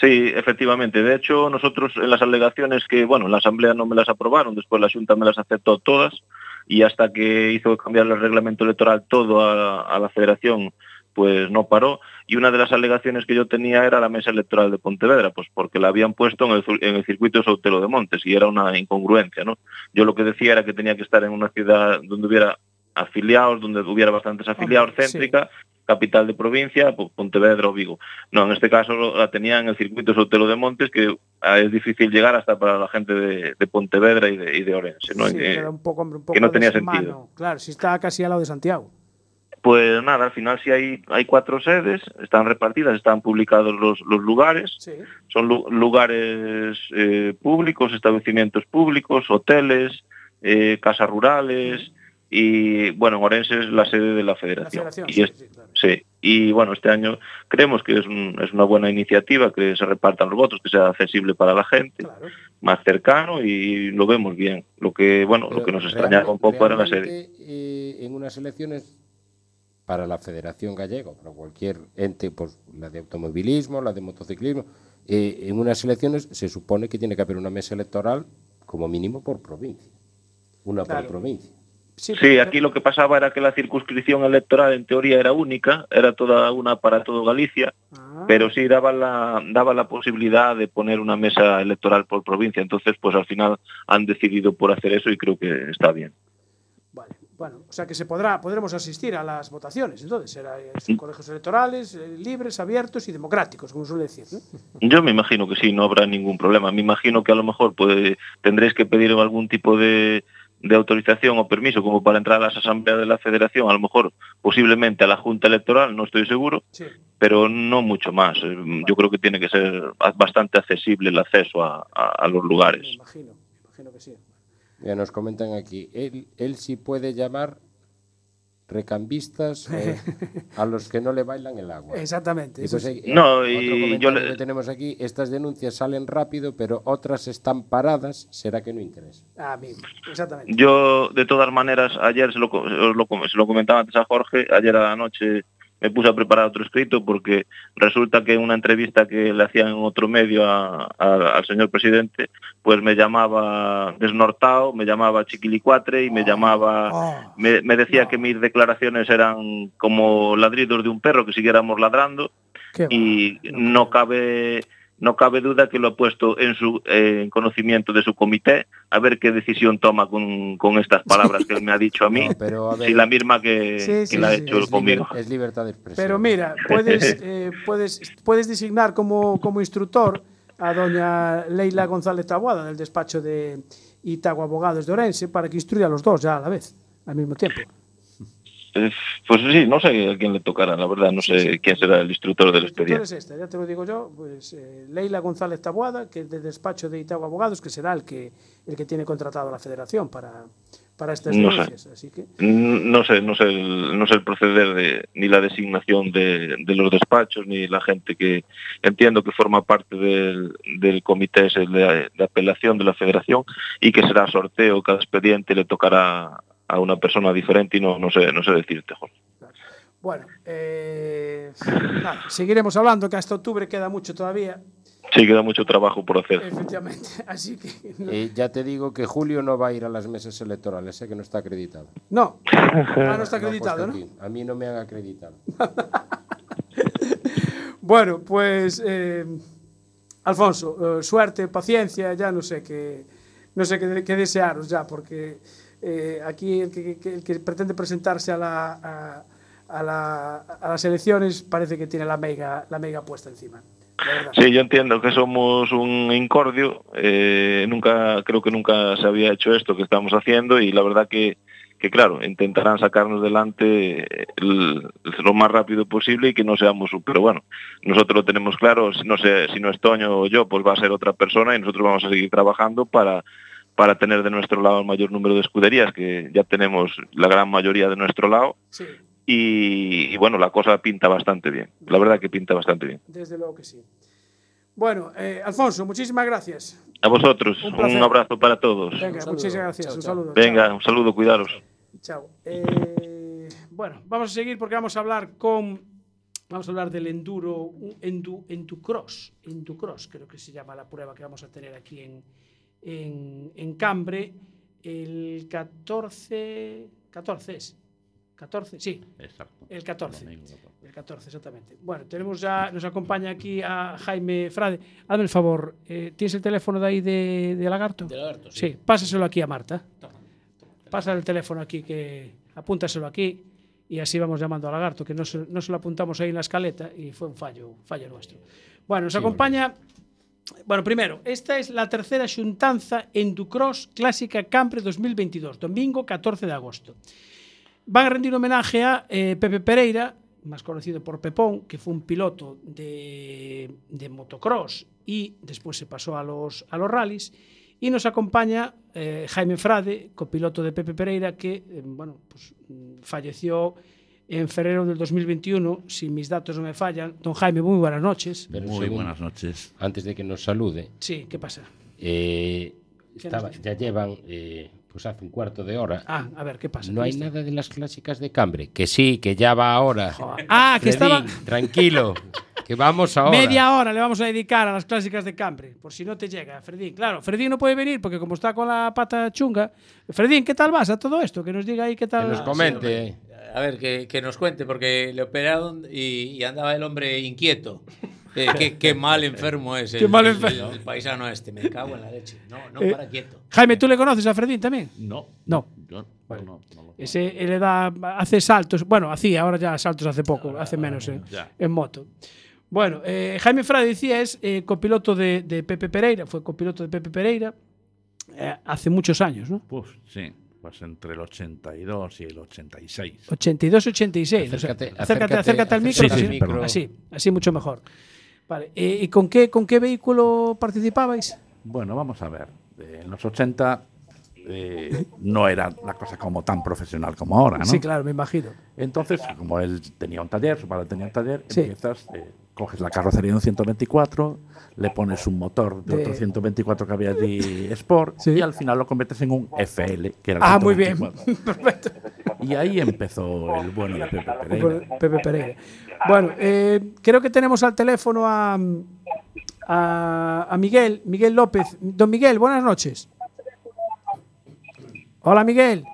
Sí, efectivamente. De hecho, nosotros en las alegaciones que, bueno, en la Asamblea no me las aprobaron, después la Junta me las aceptó todas y hasta que hizo cambiar el reglamento electoral todo a, a la Federación, pues no paró. Y una de las alegaciones que yo tenía era la mesa electoral de Pontevedra, pues porque la habían puesto en el, zu- en el circuito de Sotelo de Montes y era una incongruencia, ¿no? Yo lo que decía era que tenía que estar en una ciudad donde hubiera afiliados, donde hubiera bastantes afiliados, sí. Capital de provincia, Pontevedra o Vigo. No, en este caso la tenía en el circuito Sotelo de Montes, que es difícil llegar hasta para la gente de, de Pontevedra y de, y de Orense, ¿no? Sí, Que- queda un poco, hombre, un poco que no tenía desmano. sentido. Claro, si está casi al lado de Santiago. Pues nada, al final sí hay, hay cuatro sedes, están repartidas, están publicados los, los lugares, Sí. son lu- lugares eh, públicos, establecimientos públicos, hoteles, eh, casas rurales y bueno, en Orense es la sede de la federación. La federación, y sí, es- sí, claro. sí, y bueno, este año creemos que es, un- es una buena iniciativa, que se repartan los votos, que sea accesible para la gente, Claro. más cercano y lo vemos bien. Lo que bueno, lo que nos extrañaba un poco era la sede. eh, en unas elecciones para la Federación Gallega, para cualquier ente, pues la de automovilismo, la de motociclismo, eh, en unas elecciones se supone que tiene que haber una mesa electoral como mínimo por provincia, una Claro. por provincia. Sí, Sí, aquí lo que pasaba era que la circunscripción electoral en teoría era única, era toda una para todo Galicia, Ah, pero sí daba la, daba la posibilidad de poner una mesa electoral por provincia. Entonces, pues al final han decidido por hacer eso y creo que está bien. Vale. Bueno, o sea que se podrá, podremos asistir a las votaciones, entonces, será, eh, son colegios electorales eh, libres, abiertos y democráticos, como suele decir. ¿no? Yo me imagino que sí, no habrá ningún problema. Me imagino que a lo mejor pues, tendréis que pedir algún tipo de, de autorización o permiso como para entrar a las asambleas de la federación, a lo mejor posiblemente a la Junta Electoral, no estoy seguro, Sí. pero no mucho más. Eh, Yo creo que tiene que ser bastante accesible el acceso a, a- a los Me lugares. imagino, me imagino que sí. Ya nos comentan aquí, él, él sí puede llamar recambistas eh, [laughs] a los que no le bailan el agua. Exactamente. Y pues, eh, No, otro y yo le- que tenemos aquí, estas denuncias salen rápido, pero otras están paradas, será que no interesa. Ah, bien, exactamente. Yo, de todas maneras, ayer se lo, os lo com- se lo comentaba antes a Jorge, ayer a la noche me puse a preparar otro escrito porque resulta que en una entrevista que le hacían en otro medio a- a- al señor presidente, pues me llamaba desnortado, me llamaba chiquilicuatre y me llamaba... Oh, Me, me decía no. que mis declaraciones eran como ladridos de un perro, que siguiéramos ladrando y no cabe no cabe duda que lo ha puesto en su eh, en conocimiento de su comité a ver qué decisión toma con, con estas palabras que él me ha dicho a mí [laughs] No, pero a ver, si la misma que, Sí, que sí, la ha sí, hecho es, conmigo liber- es libertad de expresión. Pero mira, puedes, [laughs] eh, puedes, puedes designar como, como instructor a doña Leila González Taboada del despacho de Itago Abogados de Orense para que instruya a los dos ya a la vez, al mismo tiempo. Eh, pues sí no sé a quién le tocará la verdad no sé quién será el instructor del El instructor expediente es esta, ya te lo digo yo, pues eh, Leila González Taboada, que es del despacho de Itago Abogados, que será el que, el que tiene contratado a la federación para, para estas No sé. denuncias. Así que, N- No sé, no sé, el, no sé el proceder de, ni la designación de, de los despachos, ni la gente que entiendo que forma parte del, del comité de, de apelación de la federación y que será sorteo, cada expediente le tocará a una persona diferente y no, no sé, no sé decirte, Jorge. bueno, eh, nada, seguiremos hablando, que hasta octubre queda mucho todavía, Sí, queda mucho trabajo por hacer. efectivamente. [laughs] Así que, Eh, ya te digo que Julio no va a ir a las mesas electorales, sé que no está acreditado. no, [laughs] ah, no está acreditado, ¿no? A mí no me han acreditado. [laughs] Bueno, pues eh, Alfonso, eh, suerte, paciencia, ya no sé qué, no sé qué, qué desearos ya, porque eh, aquí el que, el que pretende presentarse a, la, a, a la- a las elecciones parece que tiene la mega, la mega puesta encima. Sí, yo entiendo que somos un incordio. eh, nunca, creo que nunca se había hecho esto que estamos haciendo y la verdad que, que claro, intentarán sacarnos delante el- lo más rápido posible y que no seamos, pero bueno, nosotros lo tenemos claro. No sé, si no es Toño o yo, pues va a ser otra persona y nosotros vamos a seguir trabajando para para tener de nuestro lado el mayor número de escuderías, que ya tenemos la gran mayoría de nuestro lado, Sí, y, y bueno, la cosa pinta bastante bien. La verdad que pinta bastante bien. desde luego que sí. Bueno, eh, Alfonso, muchísimas gracias. A vosotros, Un abrazo para todos. Venga, muchísimas gracias. Chao, un chao. saludo. Venga, un saludo, cuidaros. Chao. Eh, bueno, vamos a seguir porque vamos a hablar con. Vamos a hablar del enduro, un endu, enducross, enducross, creo que se llama la prueba que vamos a tener aquí en, en, en Cambre el 14, 14 es, 14, sí, Exacto. el 14. Domingo 14. El 14, exactamente. Bueno, tenemos ya, nos acompaña aquí a Jaime Frade. Hazme el favor, eh, ¿tienes el teléfono de ahí de, de Lagarto? De Lagarto, sí. Sí, pásaselo aquí a Marta. Pasa el teléfono aquí, que apúntaselo aquí y así vamos llamando a Lagarto, que no se, no se lo apuntamos ahí en la escaleta y fue un fallo, un fallo nuestro. Bueno, nos acompaña. Bueno, Bueno, primeiro, esta é es a terceira xuntanza en Ducros Clásica Campre 2022, domingo 14 de agosto. Van a rendir homenaje a eh, Pepe Pereira, máis conocido por Pepón, que foi un piloto de, de motocross e despois se pasou a los, a los rallies, e nos acompaña eh, Jaime Frade, copiloto de Pepe Pereira, que eh, bueno, pues, mm, falleció en febrero del 2021, si mis datos no me fallan. Don Jaime, muy buenas noches. Pero Muy buenas noches. Antes de que nos salude, Sí, ¿qué pasa? eh, ¿Qué estaba- ya llevan eh, pues hace un cuarto de hora. Ah, a ver, ¿qué pasa? no ¿Qué hay está? nada de las clásicas de Cambre. Que sí, que ya va ahora. Ah, que estaba... Tranquilo, que vamos ahora. Media hora le vamos a dedicar a las clásicas de Cambre, por si no te llega, Fredín. Claro, Fredín no puede venir porque como está con la pata chunga. Fredín, ¿qué tal vas a todo esto? Que nos diga ahí qué Que tal. nos comente. A ver, que, que nos cuente, porque le operaron y, y andaba el hombre inquieto. Eh, qué, qué mal enfermo es [laughs] el, Qué mal el- enfermo. el paisano este. Me cago en la leche. No, no, Eh, para quieto. Jaime, ¿tú le conoces a Fredín también? No. No. Yo no, no, no lo- Ese él le da, hace saltos, bueno, hacía, ahora ya saltos hace poco, hace menos eh, ya. en moto. Bueno, eh, Jaime Frade decía es eh, copiloto de, de Pepe Pereira, fue copiloto de Pepe Pereira eh, hace muchos años, ¿no? Pues sí, pues entre el 82 y el 86. 82-86. o sea, Acércate, acércate, acércate, acércate al micro. acércate así, al micro. así, así mucho mejor. Vale, eh, ¿y con qué, con qué vehículo participabais? Bueno, vamos a ver. Eh, En los 80 eh, no era la cosa como tan profesional como ahora, ¿no? Sí, claro, me imagino. Entonces, como él tenía un taller, su padre tenía un taller, Sí. empiezas, eh, coges la carrocería de un 124, le pones un motor de, De- otro 124 que había allí [laughs] Sport Sí. y al final lo convertes en un FL, que era el Ah, muy bien. 124. [laughs] Perfecto. Y ahí empezó el bueno de Pepe Pereira. Pepe Pereira. Bueno, eh, creo que tenemos al teléfono a, a, a Miguel, Miguel López. Don Miguel, buenas noches. Hola, Miguel.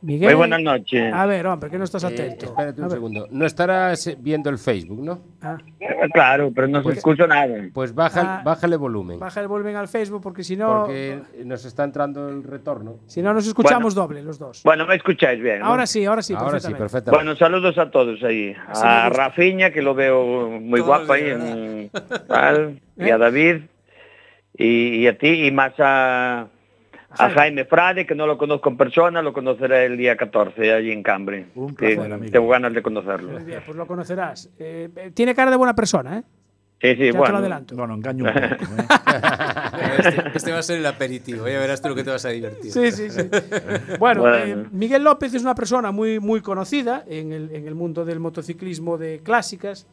Miguel. Muy buenas noches. A ver, hombre, que no estás Eh, atento. espérate A un ver. segundo. No estarás eh, viendo el Facebook, ¿no? Ah, Eh, Claro, pero no se escucha nada. Pues baja, Ah. bájale volumen. baja el volumen al Facebook porque si no, Porque nos está entrando el retorno. si no nos escuchamos doble los dos. Bueno, me escucháis bien. ¿no? Ahora sí, ahora sí, Ahora sí, perfectamente. perfectamente. Bueno, saludos a todos ahí. Así A. Rafiña, que lo veo muy guapo ahí. de en- tal, y ¿Eh? a David. Y, y a ti, y más a, a Jaime. Frade, que no lo conozco en persona, lo conoceré el día 14 allí en Cambre. Un placer, amigo. tengo ganas de conocerlo. Muy bien, pues lo conocerás. Eh, tiene cara de buena persona, ¿eh? Sí, sí, Ya te lo bueno. adelanto. Bueno, engaño un [laughs] poco. ¿eh? Este, este va a ser el aperitivo, ya verás tú lo que te vas a divertir. Sí, sí, sí. Bueno, Bueno. eh, Miguel López es una persona muy, muy conocida en el, en el mundo del motociclismo de clásicas.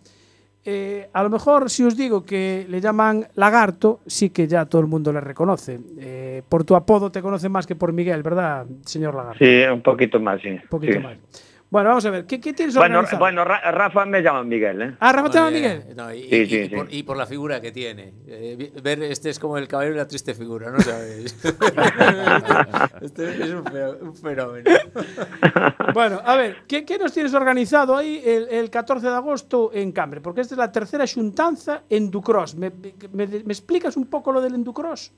Eh, a lo mejor si os digo que le llaman Lagarto, sí que ya todo el mundo le reconoce. Eh, por tu apodo te conocen más que por Miguel, ¿verdad, señor Lagarto? Sí, un poquito más, sí. Un poquito sí. más. Bueno, vamos a ver, ¿qué, qué tienes Bueno, organizado? bueno Ra- Rafa me llama Miguel, ¿eh? ah, Rafa te llama. Miguel. No, y, Sí, y- sí, y sí. Por, y por la figura que tiene. Eh, ver este es como el caballero y la triste figura, ¿no sabes? [laughs] este es un, feo- un fenómeno. Bueno, a ver, ¿qué, qué nos tienes organizado ahí el, el 14 de agosto en Cambre? Porque esta es la tercera xuntanza Enducross. ¿Me, me, me explicas un poco lo del Enducross?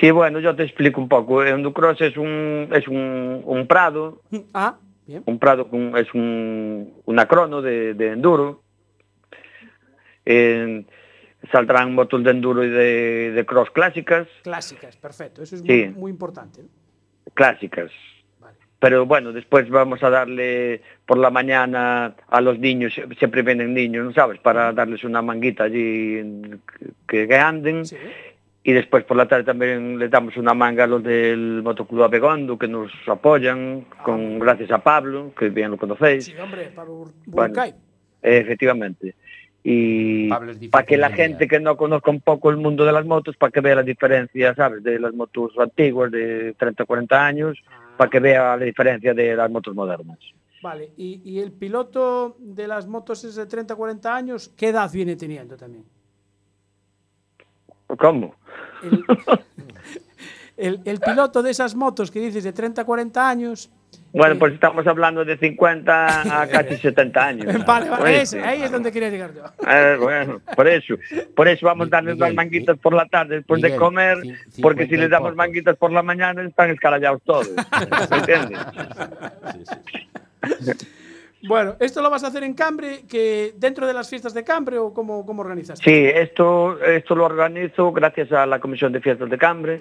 Sí, bueno, yo te explico un poco. Enducross es un, es un, un prado, Ah, bien. un prado con- es un, una crono de, de enduro. Eh, saldrán motos de enduro y de, de cross clásicas, Clásicas, perfecto. Eso es Sí. muy, muy importante. ¿no? clásicas. Vale. Pero bueno, después vamos a darle por la mañana a los niños, siempre vienen niños, ¿no sabes? Para darles una manguita allí que, que anden. Sí. Y después por la tarde también les damos una manga a los del Motoclub Abegondo que nos apoyan, con gracias a Pablo, que bien lo conocéis, Sí, hombre, Bur- Bueno. Efectivamente. Y Pablo para que la gente que no conozca un poco el mundo de las motos, para que vea la diferencia, ¿sabes? De las motos antiguas de 30, 40 años, para que vea la diferencia de las motos modernas. Vale, y, y el piloto de las motos es de 30, 40 años, ¿qué edad viene teniendo también? ¿Cómo? El, el- el piloto de esas motos que dices de 30, 40 años. Bueno, eh, pues estamos hablando de 50 a [laughs] casi 70 años. [laughs] Vale, vale, Pues, ahí es donde quería llegar yo. [laughs] Eh, bueno, por eso, por eso vamos a darles unas manguitas por la tarde después de comer, porque si 50 y les damos manguitas por la mañana están escalallados todos, ¿me entiendes? Bueno, ¿esto lo vas a hacer en Cambre, que dentro de las fiestas de Cambre o cómo, cómo organizas? Sí, esto, esto lo organizo gracias a la Comisión de Fiestas de Cambre,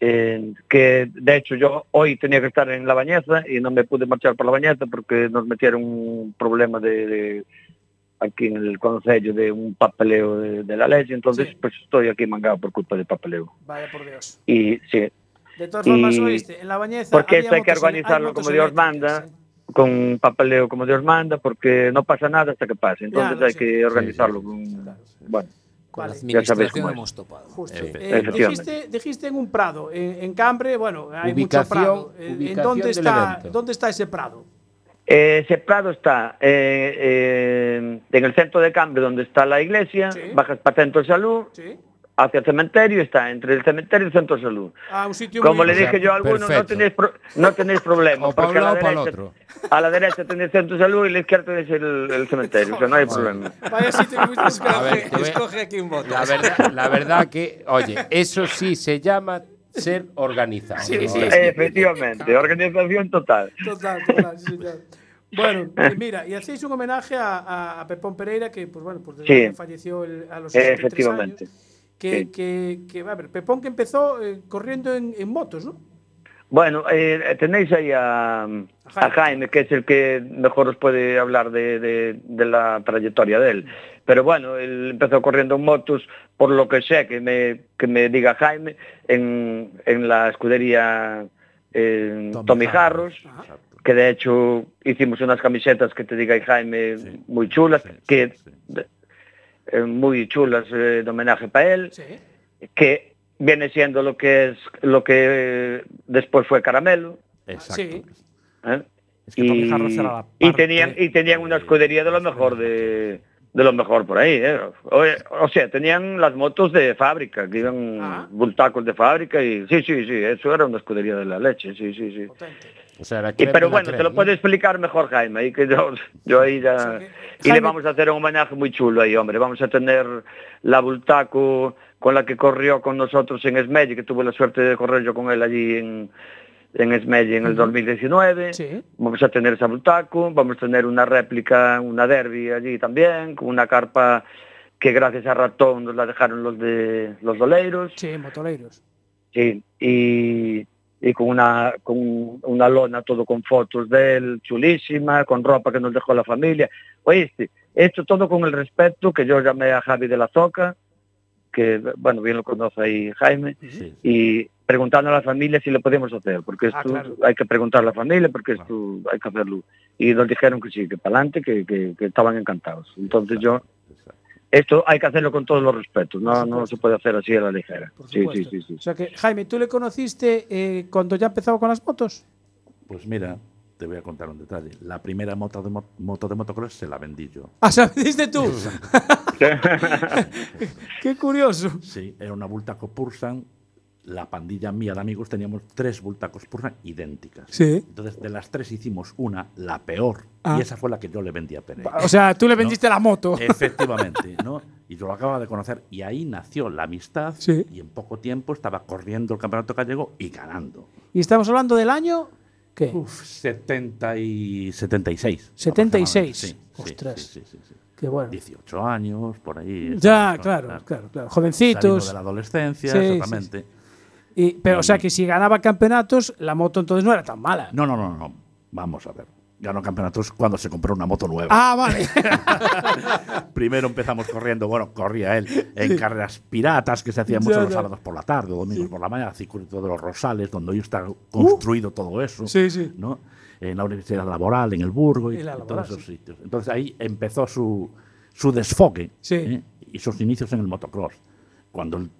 eh, que de hecho yo hoy tenía que estar en La Bañeza y no me pude marchar por La Bañeza porque nos metieron un problema de, de- aquí en el Concello de un papeleo de, de la ley, entonces Sí. pues estoy aquí mangado por culpa del papeleo. Vaya por Dios. Y sí, De todas formas, Y- oíste, en la bañeza. porque esto hay que organizarlo como Dios manda. con papeleo como Dios manda, porque no pasa nada hasta que pase. Entonces claro, hay sí. que organizarlo. Sí, sí. Con, bueno, con vale. la administración ya hemos topado. Justo. Eh, dijiste, dijiste, en un prado, en, en Cambre, bueno, hay ubicación, mucho prado. Eh, ¿En dónde está, evento. dónde está ese prado? Eh, ese prado está eh, eh, en el centro de Cambre, donde está la iglesia, bajas para Centro de Salud, sí. Hacia el cementerio, está entre el cementerio y el Centro de Salud. A un sitio Como muy... le O sea, dije yo a algunos, no tenéis, pro- no tenéis problema, [laughs] porque a la, derecha, otro. a la derecha tenéis el Centro de Salud y a la izquierda tenéis el, el cementerio, o sea, no hay problema. Vaya sitio [laughs] a A voy a- Escoge aquí un voto. La verdad, la verdad que, oye, eso sí se llama ser organizado. Sí, sí, Oye, sí. Efectivamente, organización total. Total, total, sí, señor. Bueno, eh, mira, y hacéis un homenaje a, a- a Pepón Pereira, que pues bueno, pues desde Sí. que falleció el- a los 63 Efectivamente. años. Que, Sí. que, que, a ver, Pepón que empezó eh, corriendo en, en motos, ¿no? Bueno, eh, tenéis ahí a, a Jaime, que es el que mejor os puede hablar de, de- de la trayectoria de él. Pero bueno, él empezó corriendo en motos, por lo que sé, que me, que me diga Jaime, en, en la escudería eh, Tommy Tommy Jarros. Jarros, que de hecho hicimos unas camisetas que te diga Jaime muy chulas, que muy chulas eh, de homenaje para él Sí. que viene siendo lo que es lo que eh, después fue Caramelo Exacto. Sí. ¿eh? Es que Tommy y, la tenían y tenían una escudería de lo mejor de, de lo mejor por ahí ¿eh? o, o sea tenían las motos de fábrica que iban Ah. bultacos de fábrica y sí sí sí eso era una escudería de la leche sí sí sí Potente. O sea, era y, creme pero la bueno, te lo puede explicar mejor Jaime, ahí que yo, yo ahí ya... Y le vamos a hacer un homenaje muy chulo ahí, hombre. Vamos a tener la Bultaco con la que corrió con nosotros en Esmelle, que tuve la suerte de correr yo con él allí en, en en el 2019. Sí. Vamos a tener esa Bultaco, vamos a tener una réplica, una derby allí también, con una carpa que gracias a Ratón nos la dejaron los de los doleiros. Sí, motoleiros. Sí, y, y con una con una lona todo con fotos de él, chulísima, con ropa que nos dejó la familia. Oíste, hecho todo con el respeto que yo llamé a Javi de la Zoca, que, bueno, bien lo conoce ahí Jaime, Sí. y preguntando a la familia si lo podemos hacer, porque Ah, esto claro. hay que preguntar a la familia, porque esto hay que hacerlo. Y nos dijeron que sí, que para adelante, que, que- que estaban encantados. Entonces yo. Esto hay que hacerlo con todos los respetos, no, no se puede hacer así a la ligera. Sí, sí, sí, sí. O sea que, Jaime, ¿tú le conociste eh, cuando ya empezaba con las motos? Pues mira, te voy a contar un detalle. La primera moto de, mo- moto de motocross se la vendí yo. [laughs] Ah, ¿sabiste tú? [laughs] [laughs] Qué curioso. Sí, era una Bultaco Pursan. La pandilla mía de amigos teníamos tres Bultacos Pursan idénticas. Sí. Entonces, de las tres hicimos una, la peor, Ah. y esa fue la que yo le vendí a Pérez. O sea, tú le vendiste la moto. Efectivamente, ¿no? Y yo lo acababa de conocer y ahí nació la amistad Sí. y en poco tiempo estaba corriendo el campeonato gallego y ganando. Y estamos hablando del año. ¿Qué? Uf, 70 y 76. 76. aproximadamente. Sí, sí, Ostras. Sí, sí, sí, sí. Qué bueno. 18 años, por ahí. Ya, claro, ¿no? claro, claro. Saliendo Jovencitos. de la adolescencia, Sí, sí, exactamente. Y, pero, o sea, que si ganaba campeonatos, la moto entonces no era tan mala. No, no, no, no. Vamos a ver. Ganó campeonatos cuando se compró una moto nueva. Ah, vale. [laughs] Primero empezamos corriendo, bueno, corría él en carreras piratas que se hacían mucho los sábados por la tarde, o domingos por la mañana, circuito de los Rosales, donde hoy está construido todo eso. Uh. Sí, sí. ¿no? En la Universidad Laboral, en el Burgo y, y Laboral, todos esos sí. sitios. Entonces ahí empezó su, su desfogue Sí. ¿eh? y sus inicios en el motocross. Cuando el-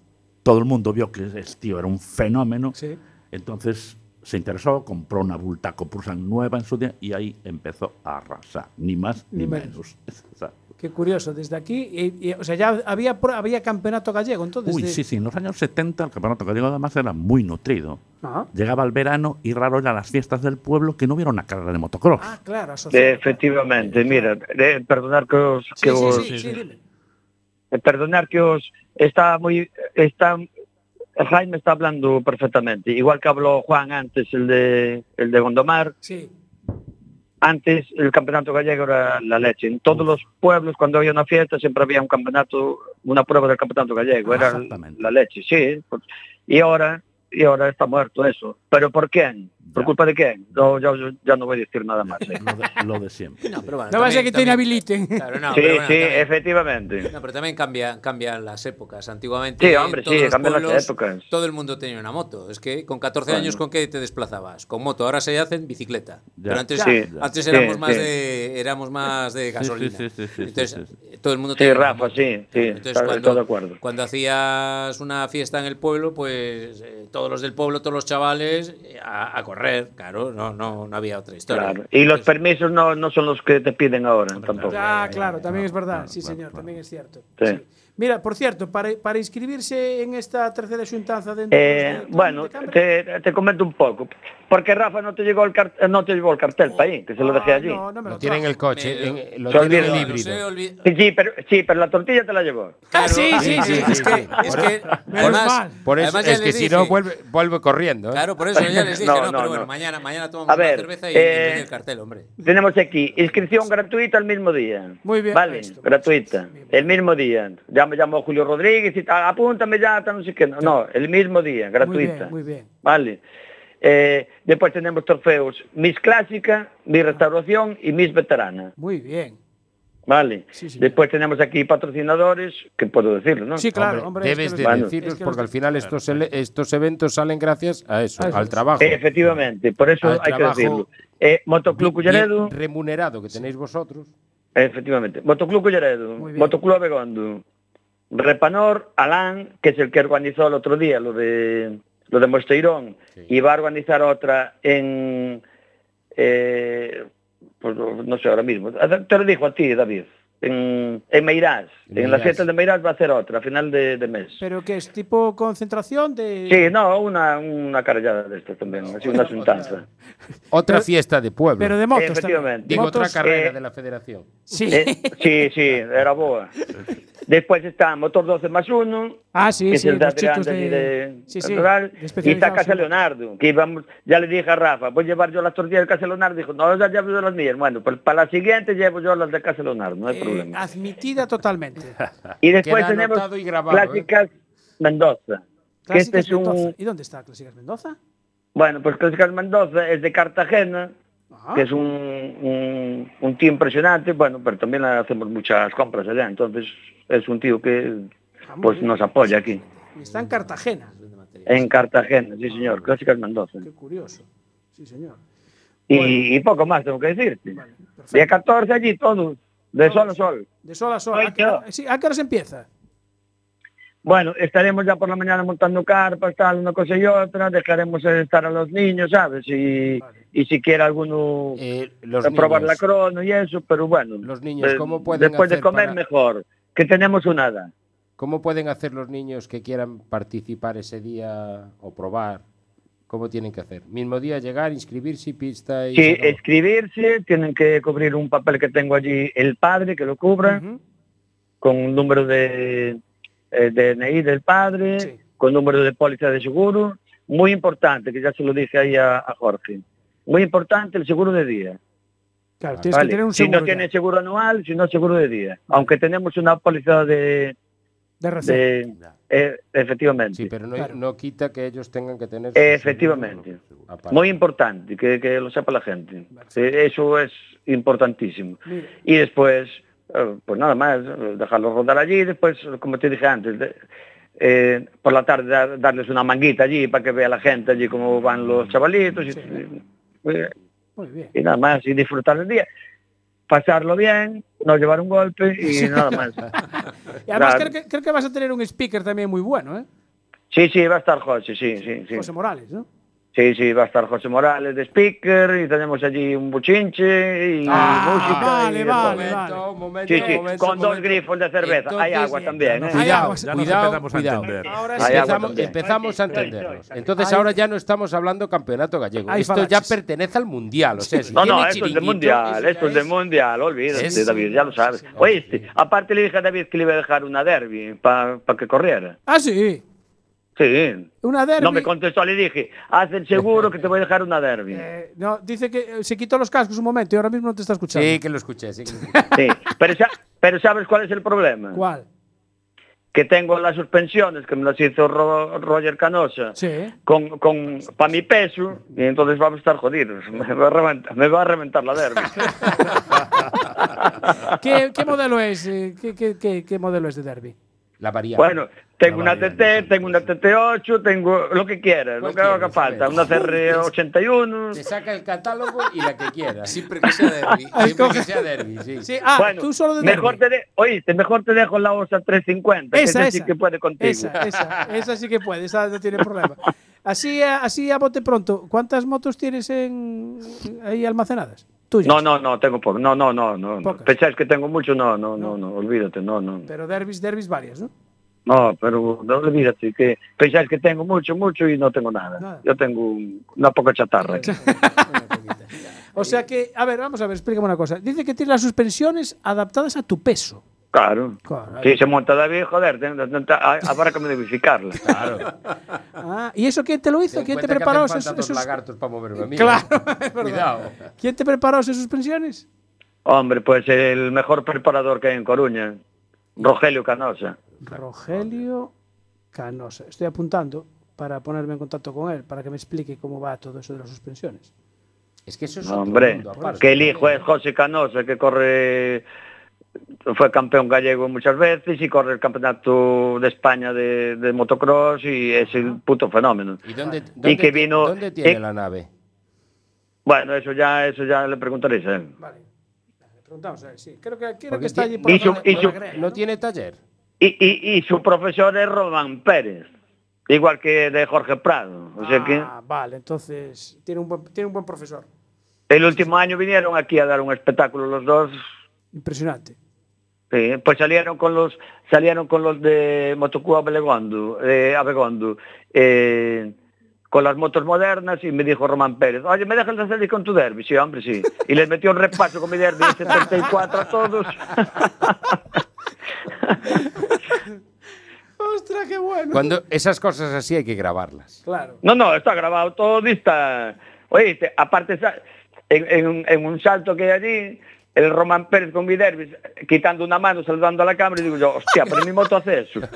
todo el mundo vio que ese tío era un fenómeno, Sí. entonces se interesó, compró una Bultaco Pursan nueva en su día y ahí empezó a arrasar, ni más ni, Ni menos. menos. [laughs] Qué curioso. Desde aquí, y- y- o sea, ya había, había campeonato gallego entonces. Uy, de- sí, sí, en los años 70 el campeonato gallego además era muy nutrido. Llegaba el verano y raro eran las fiestas del pueblo que no hubiera una carrera de motocross. ah, claro, asociado. Eh, efectivamente, mira, eh, perdonar que os, Sí, que sí, os- sí, sí, dime. eh, perdonar que os está muy está Jaime está hablando perfectamente, igual que habló Juan antes el de el de Gondomar, Sí. antes el campeonato gallego era la leche. En todos los pueblos cuando había una fiesta siempre había un campeonato, una prueba del campeonato gallego, era la leche, sí. Y ahora y ahora está muerto eso. ¿Pero por quién? ¿Por Ya. culpa de quién? No, yo, yo ya no voy a decir nada más. eh. [laughs] Lo, de, lo de siempre. No, pero bueno, No va a ser que también- te también- inhabiliten. Claro, no, sí, pero bueno, sí, también- efectivamente. No, pero también cambia, cambian las épocas. Antiguamente Sí, hombre, todos sí, los cambian las pueblos, épocas. todo el mundo tenía una moto. Es que con 14 Bueno. años, ¿con qué te desplazabas? Con moto. Ahora se hacen bicicleta. Ya. Pero antes, Sí, antes sí, éramos, más sí. de, éramos más de gasolina. sí, sí, sí, Entonces, sí, sí. todo el mundo Sí, tenía una Rafa, sí, sí, Entonces, está- estoy de acuerdo. Cuando hacías una fiesta en el pueblo, pues eh, todos los del pueblo, todos los chavales, eh, a, a correr. Claro, no, no, no había otra historia. Claro. Y los permisos no, no son los que te piden ahora Hombre, tampoco. Ah, claro, también es verdad. claro, Sí, claro, señor, claro. también es cierto. Sí. Sí. Mira, por cierto, para, para inscribirse en esta tercera xuntanza dentro Eh, bueno, te, te comento un poco. Porque Rafa no te llegó el cart- no te llevó el cartel para ahí, que se lo dejé allí. No, no me lo, Lo tiene en el coche, Me- en- lo Se tiene en olvida. el no sé, híbrido. Sí, sí, pero, sí, pero la tortilla te la llevó. Ah, sí, sí, sí. sí, Es que, es además-. Por eso Además, es que si no vuelve, vuelve corriendo. ¿eh? Claro, por eso ya les [laughs] dije, No, no, no, pero no. bueno, mañana, mañana tomamos A una ver, cerveza y eh, y el cartel, hombre. Tenemos aquí inscripción gratuita el mismo día. Muy bien, Vale, esto. gratuita. Bien. El mismo día. Ya me llamo Julio Rodríguez y tal, apúntame ya, tal, no sé qué. No, no, el mismo día, Muy gratuita. bien, muy bien. Vale. Eh, después tenemos trofeos Miss Clásica, Miss Restauración y Miss Veterana. Muy bien. Vale. Sí, después tenemos aquí patrocinadores, que puedo decirlo, ¿no? Sí, claro, Hombre, hombre. es debes que de los- Bueno. decirlos es que porque al final estos, estos eventos salen gracias a eso, A eso al trabajo. Eh, efectivamente, por eso Al hay que decirlo. Eh, Motoclub Culleredo, remunerado que tenéis vosotros. efectivamente. Motoclub Culleredo. Motoclub Abegondo, Repanor, Alán, que es el que organizó el otro día lo de do de Mosteirón, sí. e va a organizar outra en... Eh, pues, non sei, ahora mismo. Te lo dijo a ti, David. En, en Meirás, En Meirás. fiestas de Meirás va a hacer otra a final de, de mes. Pero que es tipo concentración de. Sí, no, una, una carallada de estas también, así una asuntanza. [laughs] Otra Pero- fiesta de pueblo. Pero de motos también. Efectivamente. Digo, Motos, otra carrera eh, de la federación. Sí. Eh, [laughs] sí, sí, era boa. Después está Motor 12 más 1, ah, sí, que sí, es el de los chicos Adrián de, de. sí, sí. Natural, de y está Casa Leonardo, que íbamos, ya le dije a Rafa, voy a llevar yo las tortillas de Casa Leonardo, dijo, no, ya llevo yo las mías, bueno, pues para la siguiente llevo yo las de Casa Leonardo, no hay Eh, admitida totalmente. [laughs] Y después tenemos y grabado, ¿eh? Clásicas Mendoza, este es un. ¿Y dónde está Clásicas Mendoza? bueno, pues Clásicas Mendoza es de Cartagena, Ah, que es un, un, un tío impresionante, bueno, pero también hacemos muchas compras allá, entonces es un tío que pues nos apoya aquí. Y está en Cartagena. En Cartagena, sí señor, Clásicas Mendoza. Qué curioso. Sí, señor. Y, y poco más tengo que decirte. Día 14 allí todo, de sol a sol. De sol a sol. ¿A qué, sí, ¿a qué hora se empieza? Bueno, estaremos ya por la mañana montando carpas, tal, una cosa y otra, dejaremos estar a los niños, ¿sabes? Y, y si quiere alguno los probar niños. la crono y eso, pero bueno. Los niños, eh, ¿cómo pueden Después de comer para- mejor, que tenemos un nada. ¿Cómo pueden hacer los niños que quieran participar ese día o probar? ¿Cómo tienen que hacer? Mismo día llegar, inscribirse, pista y... Sí, se acabó. escribirse, tienen que cubrir un papel que tengo allí el padre que lo cubra, con un número de eh, DNI del padre, con número de póliza de seguro. Muy importante, que ya se lo dije ahí a, a Jorge. Muy importante el seguro de día. Claro, tienes Vale, que tener un si seguro. no ya. tiene seguro anual, si no seguro de día. Aunque tenemos una póliza de... De receta. de- eh, efectivamente. Sí, pero no, no quita que ellos tengan que tener... Efectivamente. Muy importante, que, que lo sepa la gente. Eso es importantísimo. Y después, eh, pues nada más, eh, dejarlo rodar allí, después, como te dije antes, de- eh, por la tarde dar- darles una manguita allí para que vea la gente allí cómo van los chavalitos y, Muy bien. y nada más, y disfrutar el día. Pasarlo bien, no llevar un golpe y [laughs] nada más. Y además Claro. creo que, creo que vas a tener un speaker también muy bueno, ¿eh? Sí, sí, va a estar José, sí, sí, sí. José Morales, ¿no? Sí, sí, va a estar José Morales de speaker y tenemos allí un buchinche y Ah, música. vale, y vale. Sí, sí, con dos grifos de cerveza. Hay agua también. ¿eh? Cuidado, ya nos cuidado, empezamos a entender. Ahora. Hay Empezamos, a entendernos. Entonces Hay- ahora ya no estamos hablando campeonato gallego. Esto ya pertenece al mundial. O sea, si No, no, esto es de mundial, esto es de mundial, olvídate, Es- David, ya lo sabes. Oíste, aparte le dije a David que le iba a dejar una derby para que corriera. Ah, sí. Sí. Una derby. No me contestó, le dije, haz el seguro que te voy a dejar una derby. Eh, no, dice que eh, se quitó los cascos un momento y ahora mismo no te está escuchando. Sí, que lo escuché, sí que lo escuché. Sí, pero, sa- pero ¿sabes cuál es el problema? ¿Cuál? Que tengo las suspensiones, que me las hizo Ro- Roger Canosa. Sí. con, con para mi peso y entonces vamos a estar jodidos. Me va a reventar, me va a reventar la derby. [laughs] ¿Qué, qué modelo es? eh, ¿Qué, qué, qué, qué modelo es de derby? La variante. bueno, tengo una TT, tengo una TT8, tengo lo que quieras, lo que haga falta, una ver. CR81. Te saca el catálogo y la que quieras. Siempre que sea derbi. [laughs] Siempre que sea derby, sí. Sí, ah, bueno, tú solo de mejor derbi. te de- oíste, mejor te dejo la OSA 350, que Esa, esa sí esa. que puede contigo. Esa, esa, esa sí que puede, esa no tiene problema. Así, así a bote pronto, ¿cuántas motos tienes en, ahí almacenadas? Tuyas. No, no, no, tengo poco. No, no, no, no. Pocas. Pensáis que tengo mucho, no, no, no, no, olvídate, no, no. Pero derbis, derbis varias, ¿no? No, pero no olvídate que pensáis que tengo mucho, mucho y no tengo nada. Nada. Yo tengo un- una poca chatarra. O sea que, a ver, vamos a ver, explícame una cosa. Dice que tiene las suspensiones adaptadas a tu peso. Claro. Claro. Si se monta David, joder, habrá que modificarla. Claro. Ah, ¿y eso quién te lo hizo? ¿Quién te preparó esos, esos- lagartos para moverme a mí. Claro, ¿eh? es [laughs] verdad. Cuidado. ¿Quién te preparó esas suspensiones? Hombre, pues el mejor preparador que hay en Coruña, Rogelio Canosa. Rogelio Canosa. Estoy apuntando para ponerme en contacto con él, para que me explique cómo va todo eso de las suspensiones. Es que eso es otro Hombre, mundo aparte. que el hijo es José Canosa, que corre, fue campeón gallego muchas veces y corre el campeonato de España de, de motocross y es el puto fenómeno. ¿Y dónde, Y dónde que vino- ¿Dónde tiene eh, la nave? Bueno, eso ya, eso ya le preguntaréis a él. Vale. Le preguntamos a él, sí. Creo que, creo Porque que está ti- allí por y la su- zona- y por su- la Grea, ¿No tiene taller? Y, y, y su profesor es Román Pérez, igual que de Jorge Prado. O sea que Ah, vale, entonces tiene un buen, tiene un buen profesor. el último año vinieron aquí a dar un espectáculo los dos. Impresionante. Sí, pues salieron con los salieron con los de Motocua eh, Abegondo, eh, con las motos modernas y me dijo Román Pérez, oye, ¿me dejas de salir con tu derby? Sí, hombre, sí. Y les metió un repaso con mi derby de 74 a todos. [laughs] ¡Ostras, qué bueno! Cuando esas cosas así hay que grabarlas. Claro. No, no, está grabado todo está... Oíste, aparte en, en un salto que hay allí, el Román Pérez con mi derby, quitando una mano, saludando a la cámara, y digo yo, hostia, pero mi moto hace eso. [laughs]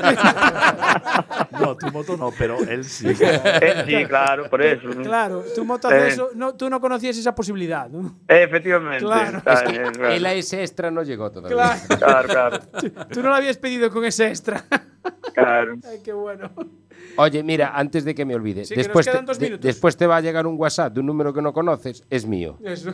No, tu moto no, pero él sí. Eh, sí, claro, por eso. Claro, tu moto hace Eh. eso, no, tú no conocías esa posibilidad, ¿no? Efectivamente. Claro. Está Es que bien, claro. el AS extra no llegó todavía. Claro. Claro, claro. Tú, tú no lo habías pedido con ese extra. Claro. Ay, qué bueno. Oye, mira, antes de que me olvide, Sí, que después, quedan te, de- minutos. después te va a llegar un WhatsApp de un número que no conoces, es mío. Eso.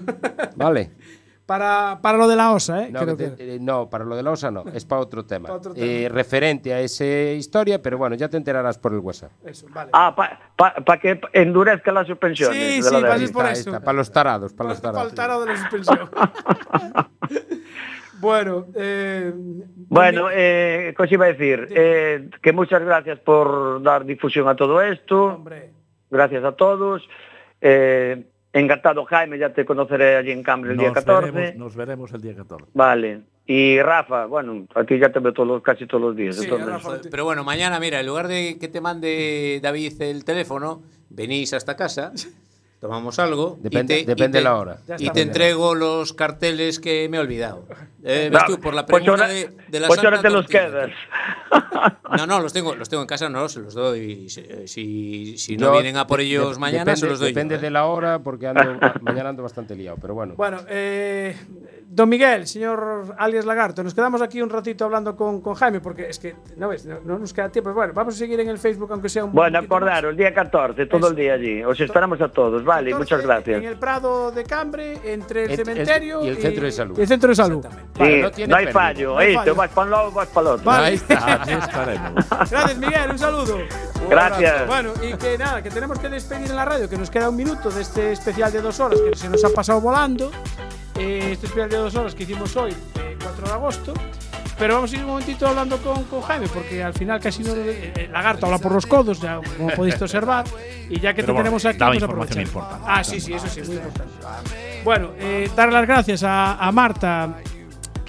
¿Vale? [laughs] para, para lo de la osa, ¿eh? No, Creo que que- te- eh, no, para lo de la OSA no, es para otro tema. Pa' otro Eh, referente a esa historia, pero bueno, ya te enterarás por el WhatsApp. Eso, vale. Ah, para que endurezca las suspensiones. Sí, de sí, la ser por eso. está, para los tarados, para los tarados. Faltara de la suspensión. [laughs] bueno, eh, Bueno, eh, ¿qué os iba a decir? Eh, que muchas gracias por dar difusión a todo esto. hombre, Gracias a todos. Eh, encantado, Jaime, ya te conoceré allí en Cambre el día Nos 14. veremos, nos veremos el día 14. Vale. Y Rafa, bueno, aquí ya te veo todos los- casi todos los días. Sí, entonces. Rafa. Joder, Pero bueno, mañana, mira, en lugar de que te mande David el teléfono, venís hasta casa, [laughs] tomamos algo. y Depende- y depende te- la hora. Y te entrego los carteles que me he olvidado. [laughs] Eh, ves No, tú, por la pues premura ahora- de, de la pues Santa ahora te los quedas. No, no, los tengo, los tengo en casa, no, se los doy. Si, si, si no vienen a por ellos de- mañana, depende, se los doy. yo, Depende ¿eh? de la hora, porque ando, [laughs] mañana ando bastante liado, pero bueno. bueno, eh, don Miguel, señor alias Lagarto, nos quedamos aquí un ratito hablando con, con Jaime, porque es que, no ves, no, no nos queda tiempo. Bueno, vamos a seguir en el Facebook, aunque sea un Bueno, acordaros, el día 14, todo el día allí. Os esperamos a todos, vale, 14, muchas gracias. En el Prado de Cambre, entre el El- el- cementerio y el centro de salud. y el centro de salud. Vale, no no, tiene hay pérdida. fallo, No hay ¿oíste? fallo. Vas para un lado, vas para el otro. Vale. Ahí está, aquí estaremos. [laughs] Gracias, Miguel, un saludo. Gracias. Bueno, y que nada, que tenemos que despedir en la radio, que nos queda un minuto de este especial de dos horas que se nos ha pasado volando. Eh, este especial de dos horas que hicimos hoy, eh, 4 de agosto. Pero vamos a ir un momentito hablando con, con Jaime, porque al final casi no. eh, el lagarto habla por los codos, ya como podéis observar. Y ya que Pero te bueno, tenemos aquí, pues información aprovechamos. importante. Ah, sí, sí, eso sí, muy importante. Bueno, eh, dar las gracias a, a Marta,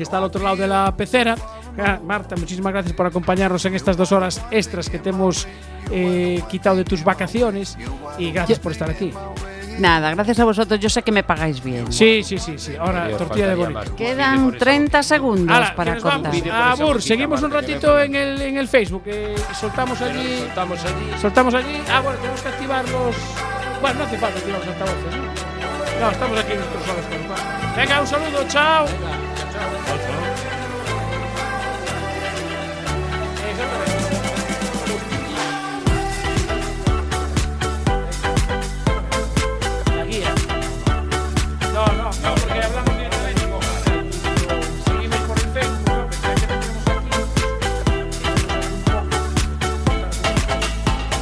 que está al otro lado de la pecera. Ah, Marta, muchísimas gracias por acompañarnos en estas dos horas extras que te hemos eh, quitado de tus vacaciones y gracias por estar aquí. Nada, gracias a vosotros. Yo sé que me pagáis bien. Sí, sí, sí, sí. Ahora Dios, tortilla de bonito. Quedan 30 segundos que para contar. Bur, seguimos un ratito en el, en el Facebook. eh, soltamos allí. Soltamos allí. Soltamos allí. Ah, bueno, tenemos que activar los. Bueno, no hace falta activar los altavoces, ¿no? No, estamos aquí nosotros solos con Venga, un saludo, chao.